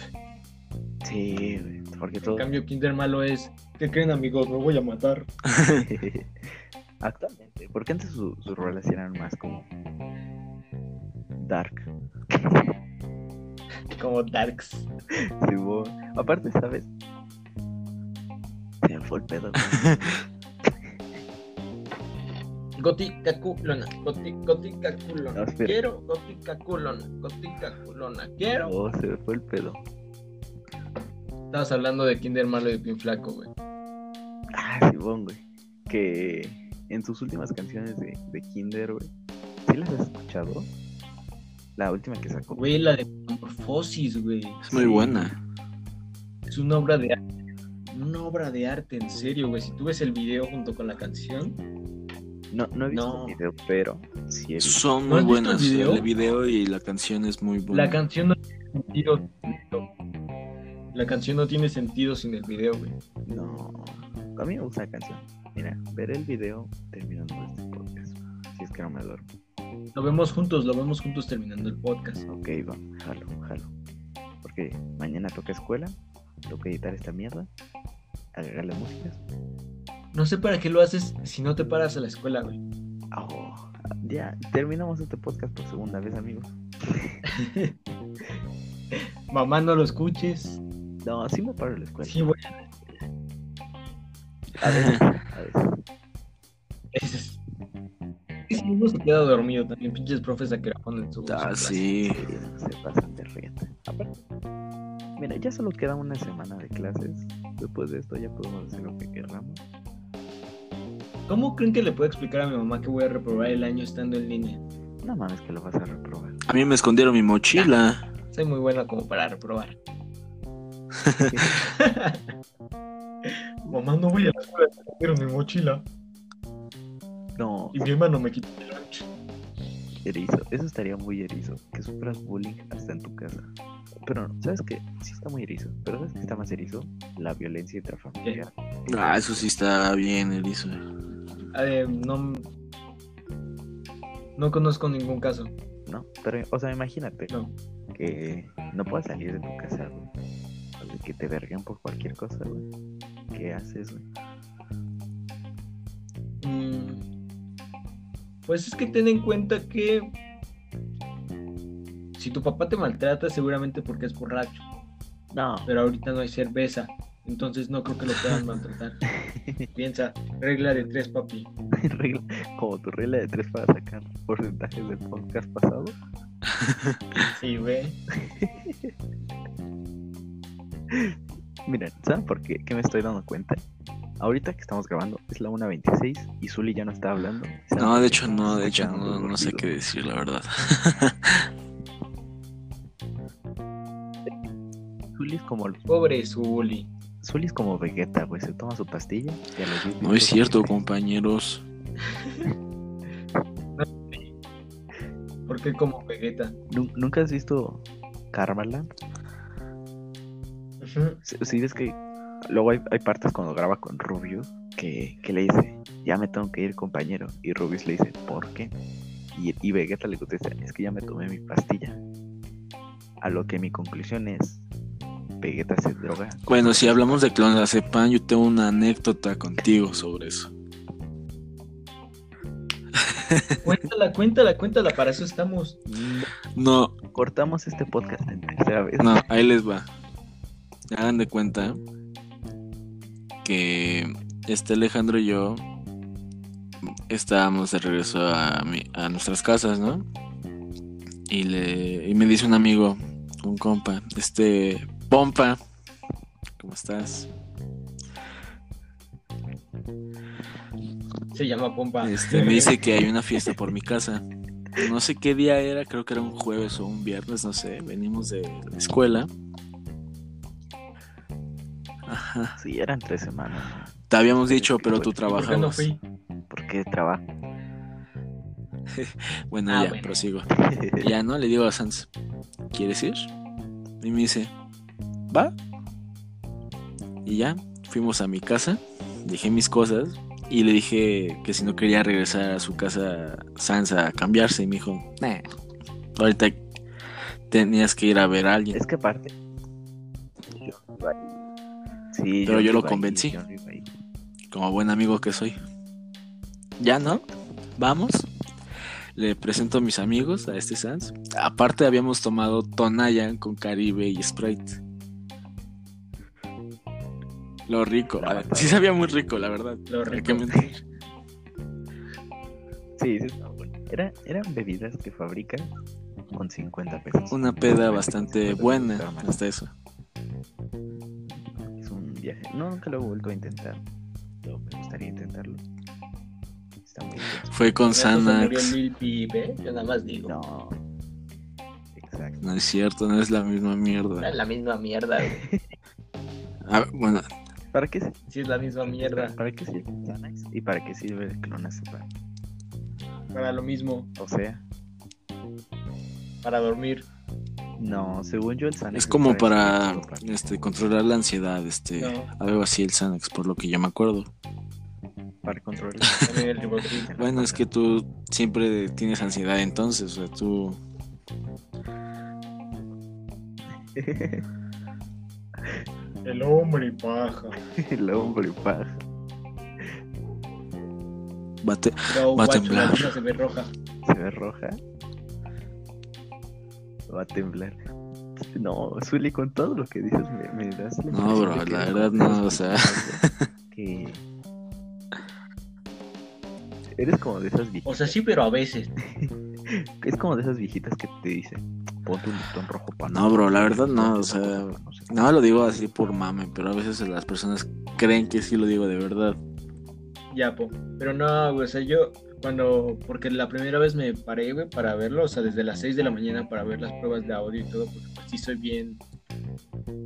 Sí, güey, porque En todo... cambio, Kinder malo es, ¿qué creen amigos? Me voy a matar. Actualmente, porque antes su- sus rolas eran más como dark. Como Darks. Sí, bo- Aparte, ¿sabes? Se me fue el pedo. Gótica culona, goti- gótica culona. No, quiero gótica culona, gótica culona. Quiero. Oh, se me fue el pedo. Estabas hablando de Kinder malo y de Pin Flaco, güey. Ah, Simón, güey. Que en sus últimas canciones de, de Kinder, güey. ¿Sí las has escuchado? La última que sacó. Güey, la de Metamorfosis, güey. Es muy Sí. buena. Es una obra de arte. Una obra de arte, en serio, güey. Si tú ves el video junto con la canción, No, no he visto No. el video, pero sí he visto. Son ¿No muy visto el buenas. video? El video y la canción es muy buena. la canción no tiene sentido. La canción no tiene sentido sin el video, güey. No. A mí me gusta la canción. Mira, veré el video terminando este podcast. Si es que no me duermo. Lo vemos juntos, lo vemos juntos terminando el podcast. Ok, va, jalo, jalo. Porque mañana toca escuela, toca editar esta mierda, agregarle música. No sé para qué lo haces si no te paras a la escuela, güey. Oh, ya, terminamos este podcast por segunda vez, amigos. Mamá, no lo escuches. No, sí me paro la escuela. Sí, güey. A veces, a veces. Ese es- Y si uno se queda dormido también, pinches profes a que la ponen su. Ah, su sí. Se pasan de rieta. Aparte, mira, ya solo queda una semana de clases. Después de esto ya podemos hacer lo que queramos. ¿Cómo creen que le puedo explicar a mi mamá que voy a reprobar el año estando en línea? No mames que lo vas a reprobar. A mí me escondieron mi mochila. Soy muy buena como para reprobar. Mamá, no voy a la escuela, me escondieron mi mochila. No, Y mi hermano me quitó el lunch. erizo. Eso estaría muy erizo. Que sufras bullying hasta en tu casa. Pero, ¿sabes qué? Sí está muy erizo. Pero ¿sabes qué está más erizo? La violencia intrafamiliar. Ah, eso sí está bien, erizo. Eh, no, no conozco ningún caso. ¿No? Pero, o sea, imagínate No. que no puedas salir de tu casa, güey. O sea, que te verguen por cualquier cosa, güey. ¿Qué haces, güey? Mm, Pues es que ten en cuenta que si tu papá te maltrata, seguramente porque es borracho. No. Pero ahorita no hay cerveza. Entonces no creo que lo puedan maltratar. Piensa, regla de tres, papi. regla, como tu regla de tres para sacar porcentajes del podcast pasado. Sí, ve. Miren, ¿saben por qué? ¿Qué me estoy dando cuenta? Ahorita que estamos grabando es la 1.26 y Zully ya no está hablando. ¿Saben No, por de qué? hecho no, de hecho no, sé qué decir, la verdad. Zully es como Pobre Zully. Zully es como Vegeta, güey. Se toma su pastilla y a los 10 No es cierto, compañeros. Porque como Vegeta. Nu- ¿Nunca has visto Karmaland? Si si ves que luego hay, hay partes cuando graba con Rubius que, que le dice, ya me tengo que ir compañero. Y Rubius le dice, ¿por qué? Y, y Vegeta le contesta, es que ya me tomé mi pastilla. A lo que mi conclusión es, Vegeta se droga. Bueno, si hablamos de clonazepam, yo tengo una anécdota contigo sobre eso. Cuéntala, cuéntala, cuéntala. Para eso estamos. No, Cortamos este podcast en tercera vez. no, ahí les va. Hagan de cuenta que este Alejandro y yo estábamos de regreso a, mi- a nuestras casas, ¿no? Y, le, y me dice un amigo, un compa, este Pompa, ¿cómo estás? Se llama Pompa. Este, me dice que hay una fiesta por mi casa. No sé qué día era, creo que era un jueves o un viernes, no sé. Venimos de la escuela. Ajá. Sí, eran tres semanas. Te habíamos dicho, pero tú ¿Por qué no trabajabas. fui? Porque trabajo. Bueno, Ah, ya, bueno. prosigo. Ya, ¿no? Le digo a Sans, ¿quieres ir? Y me dice, ¿va? Y ya, fuimos a mi casa, dejé mis cosas y le dije que si no quería regresar a su casa Sans a cambiarse. Y me dijo, nah, ahorita tenías que ir a ver a alguien. Es que aparte. yo iba ahí. Sí, Pero yo lo ahí, convencí. yo como buen amigo que soy. ¿Ya no? ¿Vamos? Le presento a mis amigos, a este Sans. Aparte habíamos tomado Tonayan con Caribe y Sprite. Lo rico. La ah. Sí sabía muy rico, la verdad. Lo ¿Para rico. Sí, sí. Era, eran bebidas que fabrican con 50 pesos. Una peda 50 bastante buena, hasta eso. Es. No, nunca lo he vuelto a intentar. Pero me gustaría intentarlo. Está muy intenso. Fue con Xanax. ¿eh? Yo nada más digo. No. Exacto. No es cierto, no es la misma Es mierda. la misma mierda, güey. Ah, bueno, ¿Para qué, Sí, es la misma mierda. ¿Para qué sirve Xanax? ¿Y para qué sirve el clonazepam? Para lo mismo. O sea, Para dormir. No, según yo el Xanax es como para este controlar la ansiedad, este, No. algo así el Xanax, por lo que yo me acuerdo. para controlar. También el ribotril. Bueno, es que tú siempre tienes ansiedad entonces, o sea, tú... El hombre paja. el hombre paja. No, Va a guacho, temblar. la luna se ve roja. Se ve roja. Va a temblar. No, Zully, con todo lo que dices me, me das la No, bro, la verdad no, o sea. Que... Eres como de esas O viejitas. sea, sí, pero a veces. Es como de esas viejitas que te dicen, ponte un listón rojo para No, bro, la verdad no, o sea, No lo digo así por mame, pero a veces las personas creen que sí lo digo de verdad. Ya, po. Pero no, güey, o sea, yo cuando, porque la primera vez me paré, güey, para verlo, o sea, desde las 6 de la mañana para ver las pruebas de audio y todo, porque pues sí soy bien,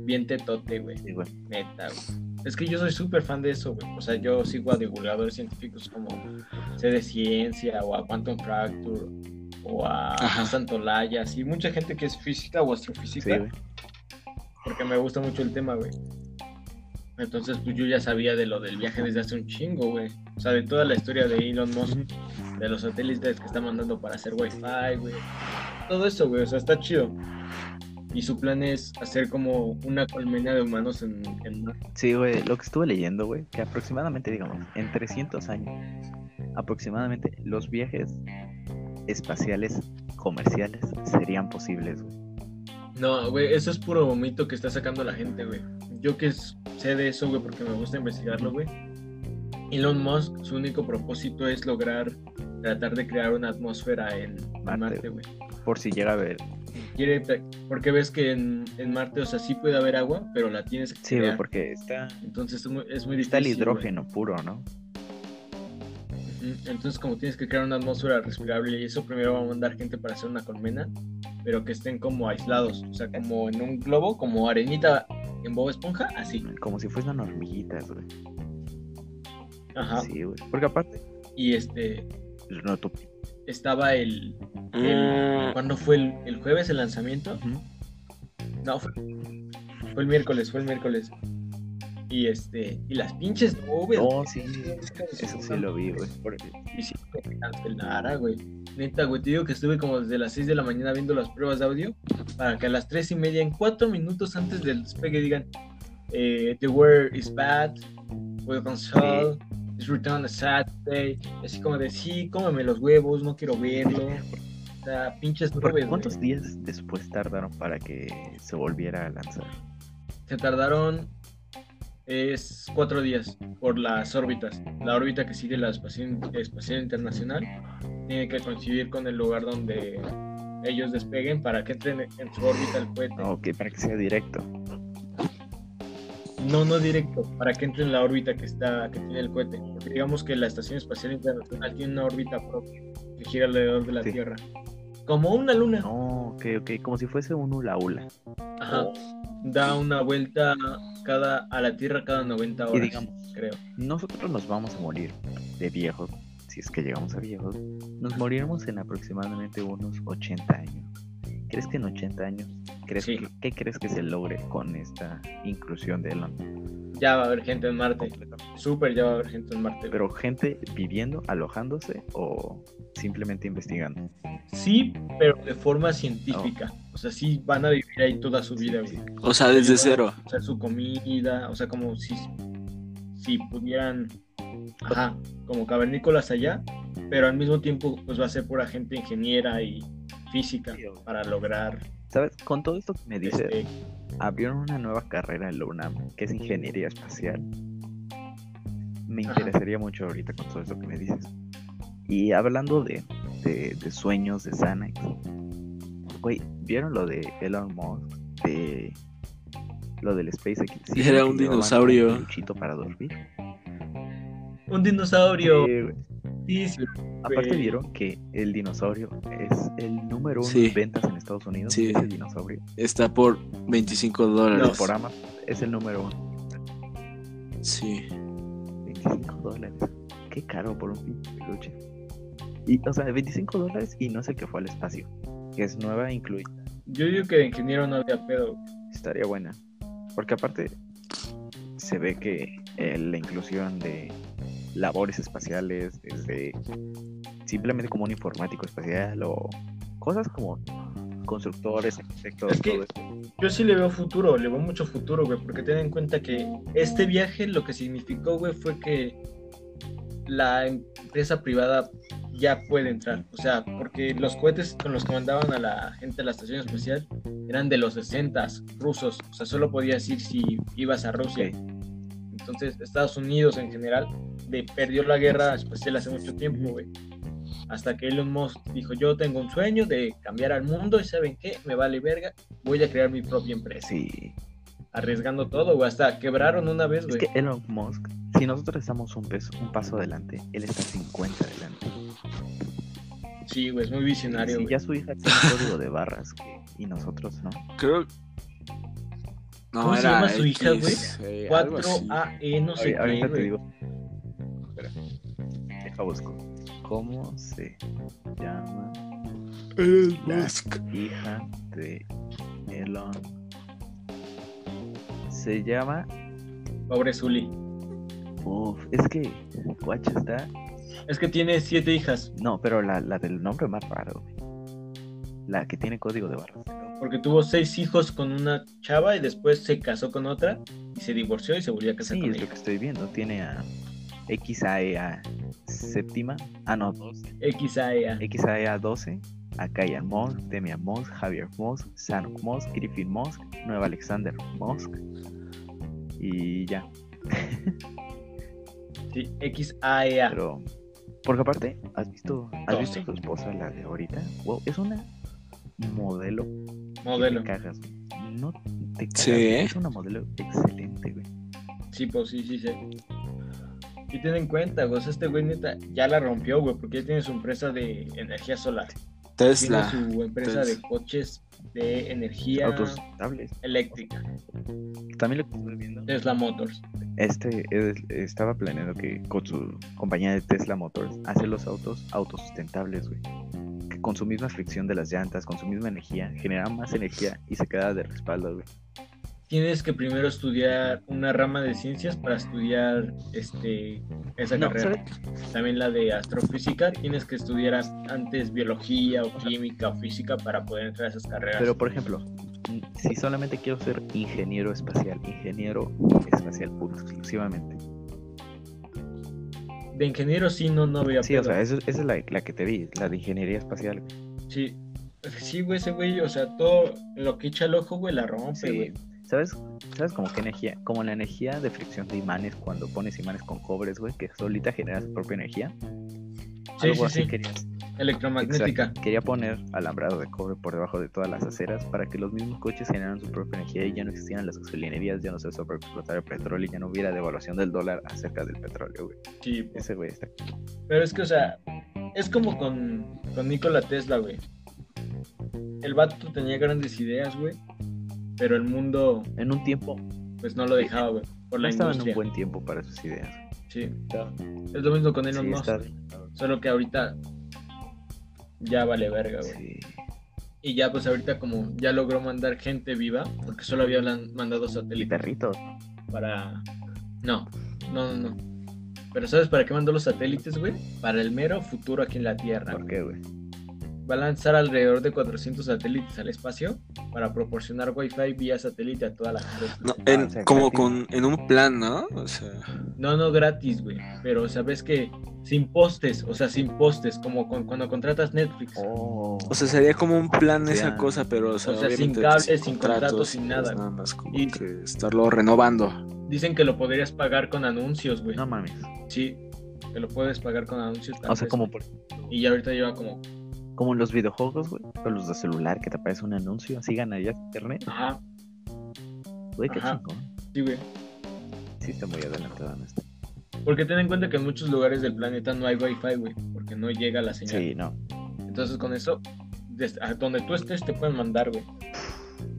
bien tetote, güey. Sí, güey. Neta, güey. Es que yo soy súper fan de eso, güey. O sea, yo sigo a divulgadores científicos como C de Ciencia o a Quantum Fracture o a. Santolaya, así, mucha gente que es física o Sí, astrofísica, güey. porque me gusta mucho el tema, güey. Entonces, pues yo ya sabía de lo del viaje desde hace un chingo, güey. O sea, de toda la historia de Elon Musk, de los satélites que está mandando para hacer Wi-Fi, güey. Todo eso, güey. O sea, está chido. Y su plan es hacer como una colmena de humanos en, en. Sí, güey, lo que estuve leyendo, güey, que aproximadamente, digamos, en 300 años, aproximadamente los viajes espaciales comerciales serían posibles, güey. No, güey, eso es puro mito que está sacando la gente, güey. Yo que sé de eso, güey, porque me gusta investigarlo, güey. Elon Musk, su único propósito es lograr tratar de crear una atmósfera en Marte, güey. Por si llega a ver. Quiere, porque ves que en, en Marte, o sea, sí puede haber agua, pero la tienes que Sí, crear. porque está, Entonces es muy, es muy está el difícil, hidrógeno puro, ¿no? Entonces, como tienes que crear una atmósfera respirable y eso, primero va a mandar gente para hacer una colmena, pero que estén como aislados, o sea, como en un globo, como arenita en Bob Esponja, así. Como si fuesen hormiguitas, güey. Ajá. Sí, güey. Porque aparte, Y este, no, tú- estaba el. Mm, el ¿Cuándo fue el, el jueves el lanzamiento? No, fue, fue el miércoles, fue el miércoles. Y este, y las pinches nubes. No, güey. sí, eso sí lo vi, güey. Por- Y sí, cancelara, güey. Neta, güey, te digo que estuve como desde las 6 de la mañana viendo las pruebas de audio para que a las 3 y media, en 4 minutos antes del despegue, digan: eh, The weather is bad, we're console, it's return a Saturday. Así como de: Sí, cómeme los huevos, no quiero verlo. O sea, pinches nubes. ¿Cuántos güey. días después tardaron para que se volviera a lanzar? Se tardaron. Es cuatro días por las órbitas. La órbita que sigue la Espacial, Espacial Internacional tiene que coincidir con el lugar donde ellos despeguen para que entren en su órbita el cohete. Ah, Ok, para que sea directo. No, no directo, para que entre en la órbita que está, que tiene el cohete. Porque digamos que la Estación Espacial Internacional tiene una órbita propia que gira alrededor de la Sí. Tierra. Como una luna. No, ok, ok, como si fuese un hula hula. Ajá. Da una vuelta cada, a la Tierra cada 90 horas, digamos- creo. Nosotros nos vamos a morir de viejos, si es que llegamos a viejos. Nos moriremos en aproximadamente unos 80 años. ¿Crees que en 80 años, crees Sí. que, qué crees que se logre con esta inclusión de Elon? Ya va a haber gente en Marte. Súper, ya va a haber gente en Marte. Pero gente viviendo, alojándose o simplemente investigando. Sí, pero de forma científica. O sea, sí van a vivir ahí toda su vida, güey. O sea, desde cero. O sea, su comida, o sea, como si, si pudieran, ajá, como cavernícolas allá, pero al mismo tiempo, pues va a ser pura gente ingeniera y física para lograr, ¿Sabes? Con todo esto que me dices, este, abrieron una nueva carrera en la UNAM, que es ingeniería espacial. Me Ajá. interesaría mucho ahorita con todo esto que me dices. Y hablando de, de, de sueños de Xanax, güey, ¿vieron lo de Elon Musk? De lo del SpaceX. ¿Sí Era un dinosaurio. Un para dormir. un dinosaurio. Sí, güey. Sí, sí, Aparte vieron que el dinosaurio es el número uno Sí. en ventas en Estados Unidos. Sí. Dinosaurio. Está por 25 No, dólares. Por Amazon es el número uno. Sí. 25 dólares. Qué caro por un pinche peluche. Y, o sea, 25 dólares y no es el que fue al espacio. Que es nueva incluida. Yo digo que de ingeniero no había pedo. Estaría buena. Porque aparte se ve que eh, la inclusión de labores espaciales, desde simplemente como un informático espacial o cosas como constructores, arquitectos, Es que- todo esto. Yo sí le veo futuro, le veo mucho futuro, güey, porque ten en cuenta que este viaje lo que significó, güey, fue que la empresa privada ya puede entrar. O sea, porque los cohetes con los que mandaban a la gente a la estación espacial eran de los 60 rusos. O sea, solo podías ir si ibas a Rusia. Entonces, Estados Unidos en general de- perdió la guerra espacial hace mucho tiempo, güey. Hasta que Elon Musk dijo, yo tengo un sueño de cambiar al mundo y ¿saben qué? Me vale verga, voy a crear mi propia empresa. Sí. arriesgando todo, güey. Hasta quebraron una vez, Es güey. que Elon Musk, si nosotros estamos un, peso, un paso adelante, él está 50 adelante. Sí, güey, es muy visionario, si güey. ya su hija tiene código de barras que- y nosotros no. Creo. No, ¿Cómo se era llama su hija, eh, así. 4AE, no sé qué, te güey. Deja busco. ¿Cómo se llama Elon la Musk. hija de Elon? Se llama. Pobre Zully. Uf, es que. Guacha está. Es que tiene siete hijas, No, pero la, la del nombre más raro. La que tiene código de barras. porque tuvo seis hijos con una chava y después se casó con otra y se divorció y se volvió a casar Sí, con es ella. lo que estoy viendo. Tiene a XAEA séptima. Ah, no, 12. XAEA. XAEA 12. A Kyan Mosk, Demian Mosk, Javier Mosk, Sanuk Mosk, Griffin Mosk, Nueva Alexander Mosk. Y ya. Sí, XAEA. Pero. Porque aparte, ¿has visto, ¿has visto 12. a tu esposa, la de ahorita? Wow, es una modelo. que Modelo. Te cagas. No te cagas. Sí. Es una modelo excelente, güey. Sí, pues sí, sí, sí. Y ten en cuenta, güey, o sea, este güey neta ya la rompió, güey, porque ya tiene su empresa de energía solar. Tesla. Tiene su empresa Tesla. de coches de energía eléctrica. También lo que estoy viendo. Tesla Motors. Este es- estaba planeando que con su compañía de Tesla Motors hace los autos autosustentables, güey. Que con su misma fricción de las llantas, con su misma energía, genera más energía y se queda de respaldo, güey. Tienes que primero estudiar una rama de ciencias para estudiar este esa No, carrera. También la de astrofísica, tienes que estudiar antes biología o química o física para poder entrar a esas carreras. Pero por ejemplo, si solamente quiero ser ingeniero espacial, ingeniero espacial puro, exclusivamente. de ingeniero sí no no veo Sí, o sea, esa es la, la que te vi, la de ingeniería espacial. Sí. Sí, güey, ese güey, o sea, todo lo que echa el ojo, güey, la rompe, Sí. güey. ¿Sabes? ¿Sabes como qué energía? Como la energía de fricción de imanes cuando pones imanes con cobres, güey, que solita genera su propia energía. Sí, Algo sí, así sí. querías. Electromagnética. Exacto. Quería poner alambrado de cobre por debajo de todas las aceras para que los mismos coches generaran su propia energía y ya no existieran las gasolinerías, ya no se sobreexplotara el petróleo y ya no hubiera devaluación del dólar acerca del petróleo, güey. Sí, pues. Ese güey está. Pero es que, o sea, es como con, con Nikola Tesla, güey. El vato tenía grandes ideas, güey. Pero el mundo, En un tiempo, pues no lo dejaba, güey. Por no la estaba en un buen tiempo para sus ideas. Sí. Es lo mismo con Elon Sí, Musk. está. Solo que ahorita ya vale verga, güey. Sí. Y ya, pues ahorita como ya logró mandar gente viva, porque solo había mandado satélites perritos. para... No, no, no, no. Pero ¿sabes para qué mandó los satélites, güey? Para el mero futuro aquí en la Tierra. ¿Por qué, güey? Va a lanzar alrededor de 400 satélites al espacio para proporcionar wifi vía satélite a toda la gente. No, Ah, en- como gratis. con, en un plan, ¿no? O sea, No, no gratis, güey. Pero sabes que sin postes, o sea, sin postes, como con- cuando contratas Netflix. Oh. o sea, sería como un plan esa cosa, pero o sea, O sea, sin cables, sin contratos, sin pues, nada. Más como Y- que estarlo renovando. Dicen que lo podrías pagar con anuncios, güey. No mames. Sí, que lo puedes pagar con anuncios. O sea, vez. como, por- Y ya ahorita lleva como, como en los videojuegos, güey. O los de celular que te aparece un anuncio. Así ganarías internet. ajá, Güey, qué Ajá. chingón. sí, güey. Sí, está muy adelantado en esto. Porque ten en cuenta que en muchos lugares del planeta no hay wifi, güey, porque no llega la señal. Sí, no. Entonces con eso, desde- a donde tú estés te pueden mandar, güey.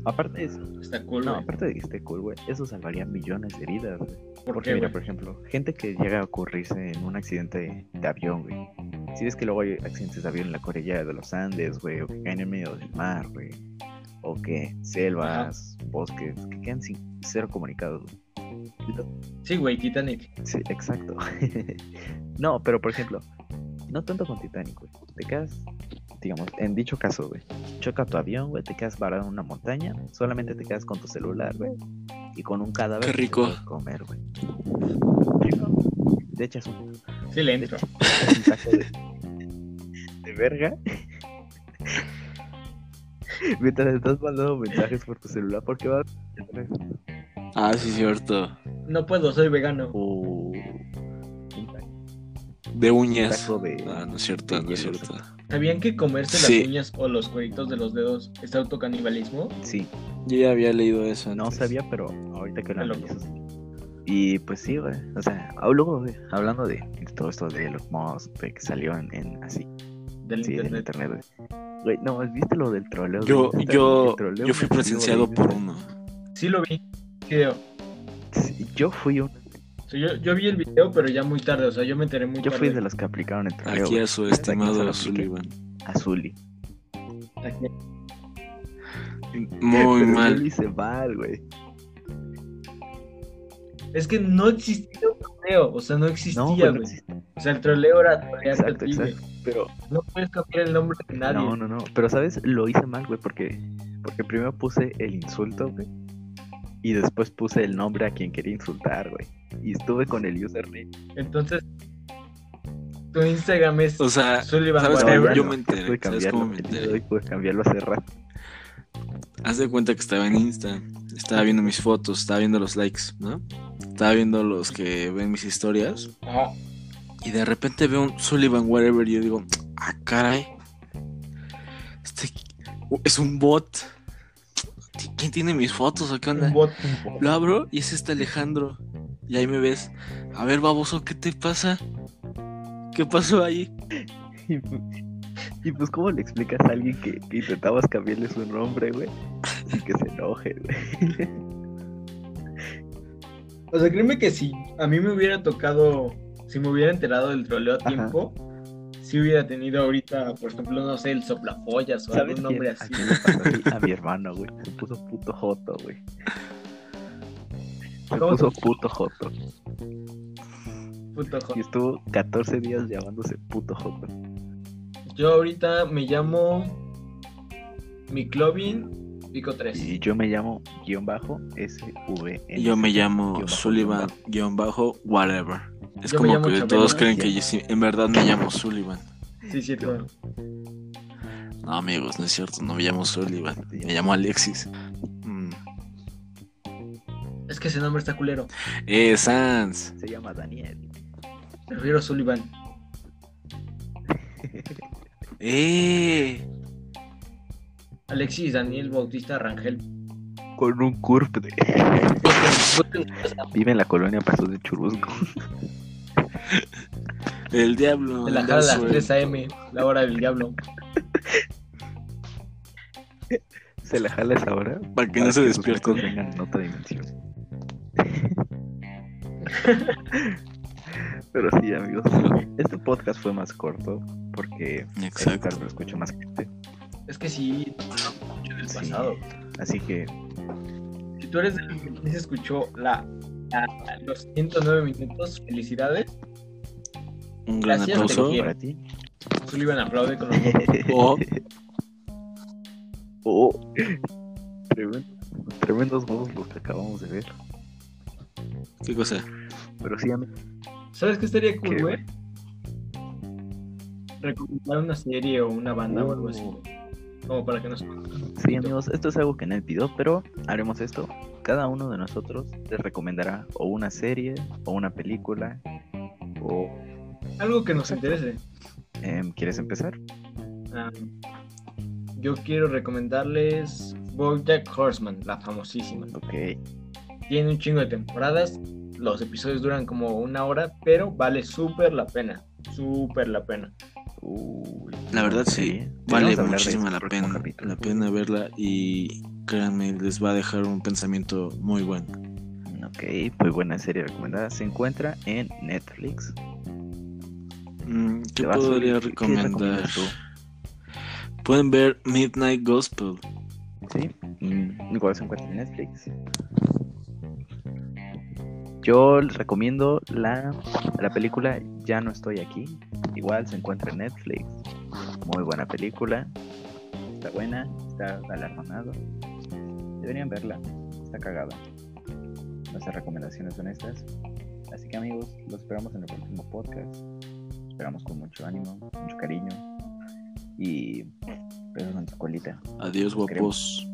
Aparte de eso. Está cool, No, aparte de que esté cool, güey. Eso salvaría millones de vidas, güey. ¿Por Porque qué, mira, por ejemplo, gente que llega a ocurrirse en un accidente de avión, güey. Si ves que luego hay accidentes de avión en la cordillera de los Andes, güey, o que caen en medio del mar, güey. O que selvas, bosques, que quedan sin cero comunicados, güey. Sí, güey, Titanic. Sí, exacto. no, pero por ejemplo, no tanto con Titanic, güey. Te quedas, digamos, en dicho caso, güey. Choca tu avión, güey, te quedas varado en una montaña, solamente te quedas con tu celular, güey. Y con un cadáver Qué rico. comer, güey. Rico. Te echas un, Sí, le entro. un taco de, de verga. Mientras estás mandando mensajes por tu celular, porque va Ah, sí, cierto. No puedo, soy vegano. o un taco De uñas. de Ah, no es cierto, no es cierto. ¿Sabían que comerse Sí. las uñas o los cueritos de los dedos es autocanibalismo? Sí, Yo ya había leído eso. no antes. sabía, pero ahorita que lo analizas. Y pues sí, güey. O sea, luego, güey, hablando de, de todo esto de los mods de que salió en, en así, Del sí, internet. internet, güey. Güey, no, ¿viste lo del troleo? Yo, yo, troleo yo fui presenciado por uno. Sí lo vi. Video. Sí, Yo fui un, Yo, yo vi el video, pero ya muy tarde. O sea, yo me enteré muy yo tarde. fui de los que aplicaron el troleo. Aquí a su ¿Sabes a quién se estimado? Sullivan. A Zully. Aquí. Muy Pero Yo mal. lo hice mal, güey. Es que no existía un troleo. O sea, no existía, güey. no. O sea, el troleo era Exacto, exacto. Pero, No puedes cambiar el nombre de nadie. no, no, no. Pero, ¿sabes? Lo hice mal, güey, porque, porque primero puse el insulto, güey. Y después puse el nombre a quien quería insultar, güey. Y estuve con el username. Entonces, tu Instagram es O sea, Sullivan ¿sabes No, ya Yo no, me enteré, Pude ¿sabes cómo me enteré? pude cambiarlo hace rato. haz de cuenta que estaba en Insta. Estaba viendo mis fotos, estaba viendo los likes, ¿no? Estaba viendo los que ven mis historias. Ajá. Y de repente veo un Sullivan Whatever y yo digo, ah, caray. Este es un bot. ¿Quién tiene mis fotos o qué onda? Un bot. Lo abro y es este Alejandro. Y ahí me ves. A ver, baboso, ¿qué te pasa? ¿Qué pasó ahí? Y, pu- y pues, ¿cómo le explicas a alguien que, que intentabas cambiarle su nombre, güey? Y que se enoje, güey. O sea, créeme que si a mí me hubiera tocado, si me hubiera enterado del troleo a Ajá. Si hubiera tenido ahorita, por ejemplo, no sé, el soplafollas o ¿Sabes algún nombre quién? ¿A así. quién le pasó así? A mi hermano, güey. Se puso puto joto, güey. Se ¿Cómo puso puto joto. Puto jo- Y estuvo 14 días llamándose puto joto. Yo ahorita me llamo Miclovin Pico 3. Y yo me llamo guion bajo SV. Yo me llamo Sullivan, guion bajo, whatever. Es Yo me como que Chabelo. todos creen que yo sí- en verdad me llamo Sullivan. Sí, cierto. No, amigos, no es cierto, no me llamo Sullivan. Me llamo Alexis. Mm. Es que ese nombre está culero. Eh, Sans. Se llama Daniel. Prefiero Sullivan. Eh. Alexis Daniel Bautista Rangel. Con un curp de. Vive en la colonia Pasos de Churubusco. El diablo. De la jala a las suelto. 3 a.m. La hora del diablo. Se la jala esa hora. Para que no se despierten. vengan en otra dimensión. Pero sí, amigos. Este podcast fue más corto porque el Exacto. lo escucha más gente. Es que sí, mucho del Sí. pasado. Así que Si tú eres de los que se escuchó la, la- los 109 minutos, felicidades. Un gran Gracias, aplauso. te para ti. Sullivan aplaude con los Oh, tremendo- tremendos modos los que acabamos de ver. qué cosa. Pero sí, amigos. ¿Sabes qué estaría cool, ¿Qué, güey? Recomendar una serie o una banda o algo así. Güey. Como para que nos. Sí, amigos, esto es algo que nadie pidió, pero haremos esto. Cada uno de nosotros les recomendará o una serie, o una película, o... Algo que nos interese. em, ¿Quieres empezar? Yo quiero recomendarles Bojack Horseman, la famosísima. Ok. Tiene un chingo de temporadas. Los episodios duran como una hora, pero vale súper la pena. Súper la pena. Uy, La verdad sí, vale muchísimo la próximo pena, capítulo. la pena verla y créanme, les va a dejar un pensamiento muy bueno. Ok, muy buena serie recomendada. Se encuentra en Netflix. Mm, ¿Qué podría ¿qué- qué recomendar? tú? Pueden ver Midnight Gospel. Sí, mm, igual se encuentra en Netflix. Yo les recomiendo la, la película Ya no estoy aquí. Igual se encuentra en Netflix. Muy buena película. Está buena, está galardonado. Deberían verla. Está cagada. Nuestras recomendaciones son estas. Así que amigos, los esperamos en el próximo podcast. Esperamos con mucho ánimo, mucho cariño. Y besos en colita. Adiós, guapos.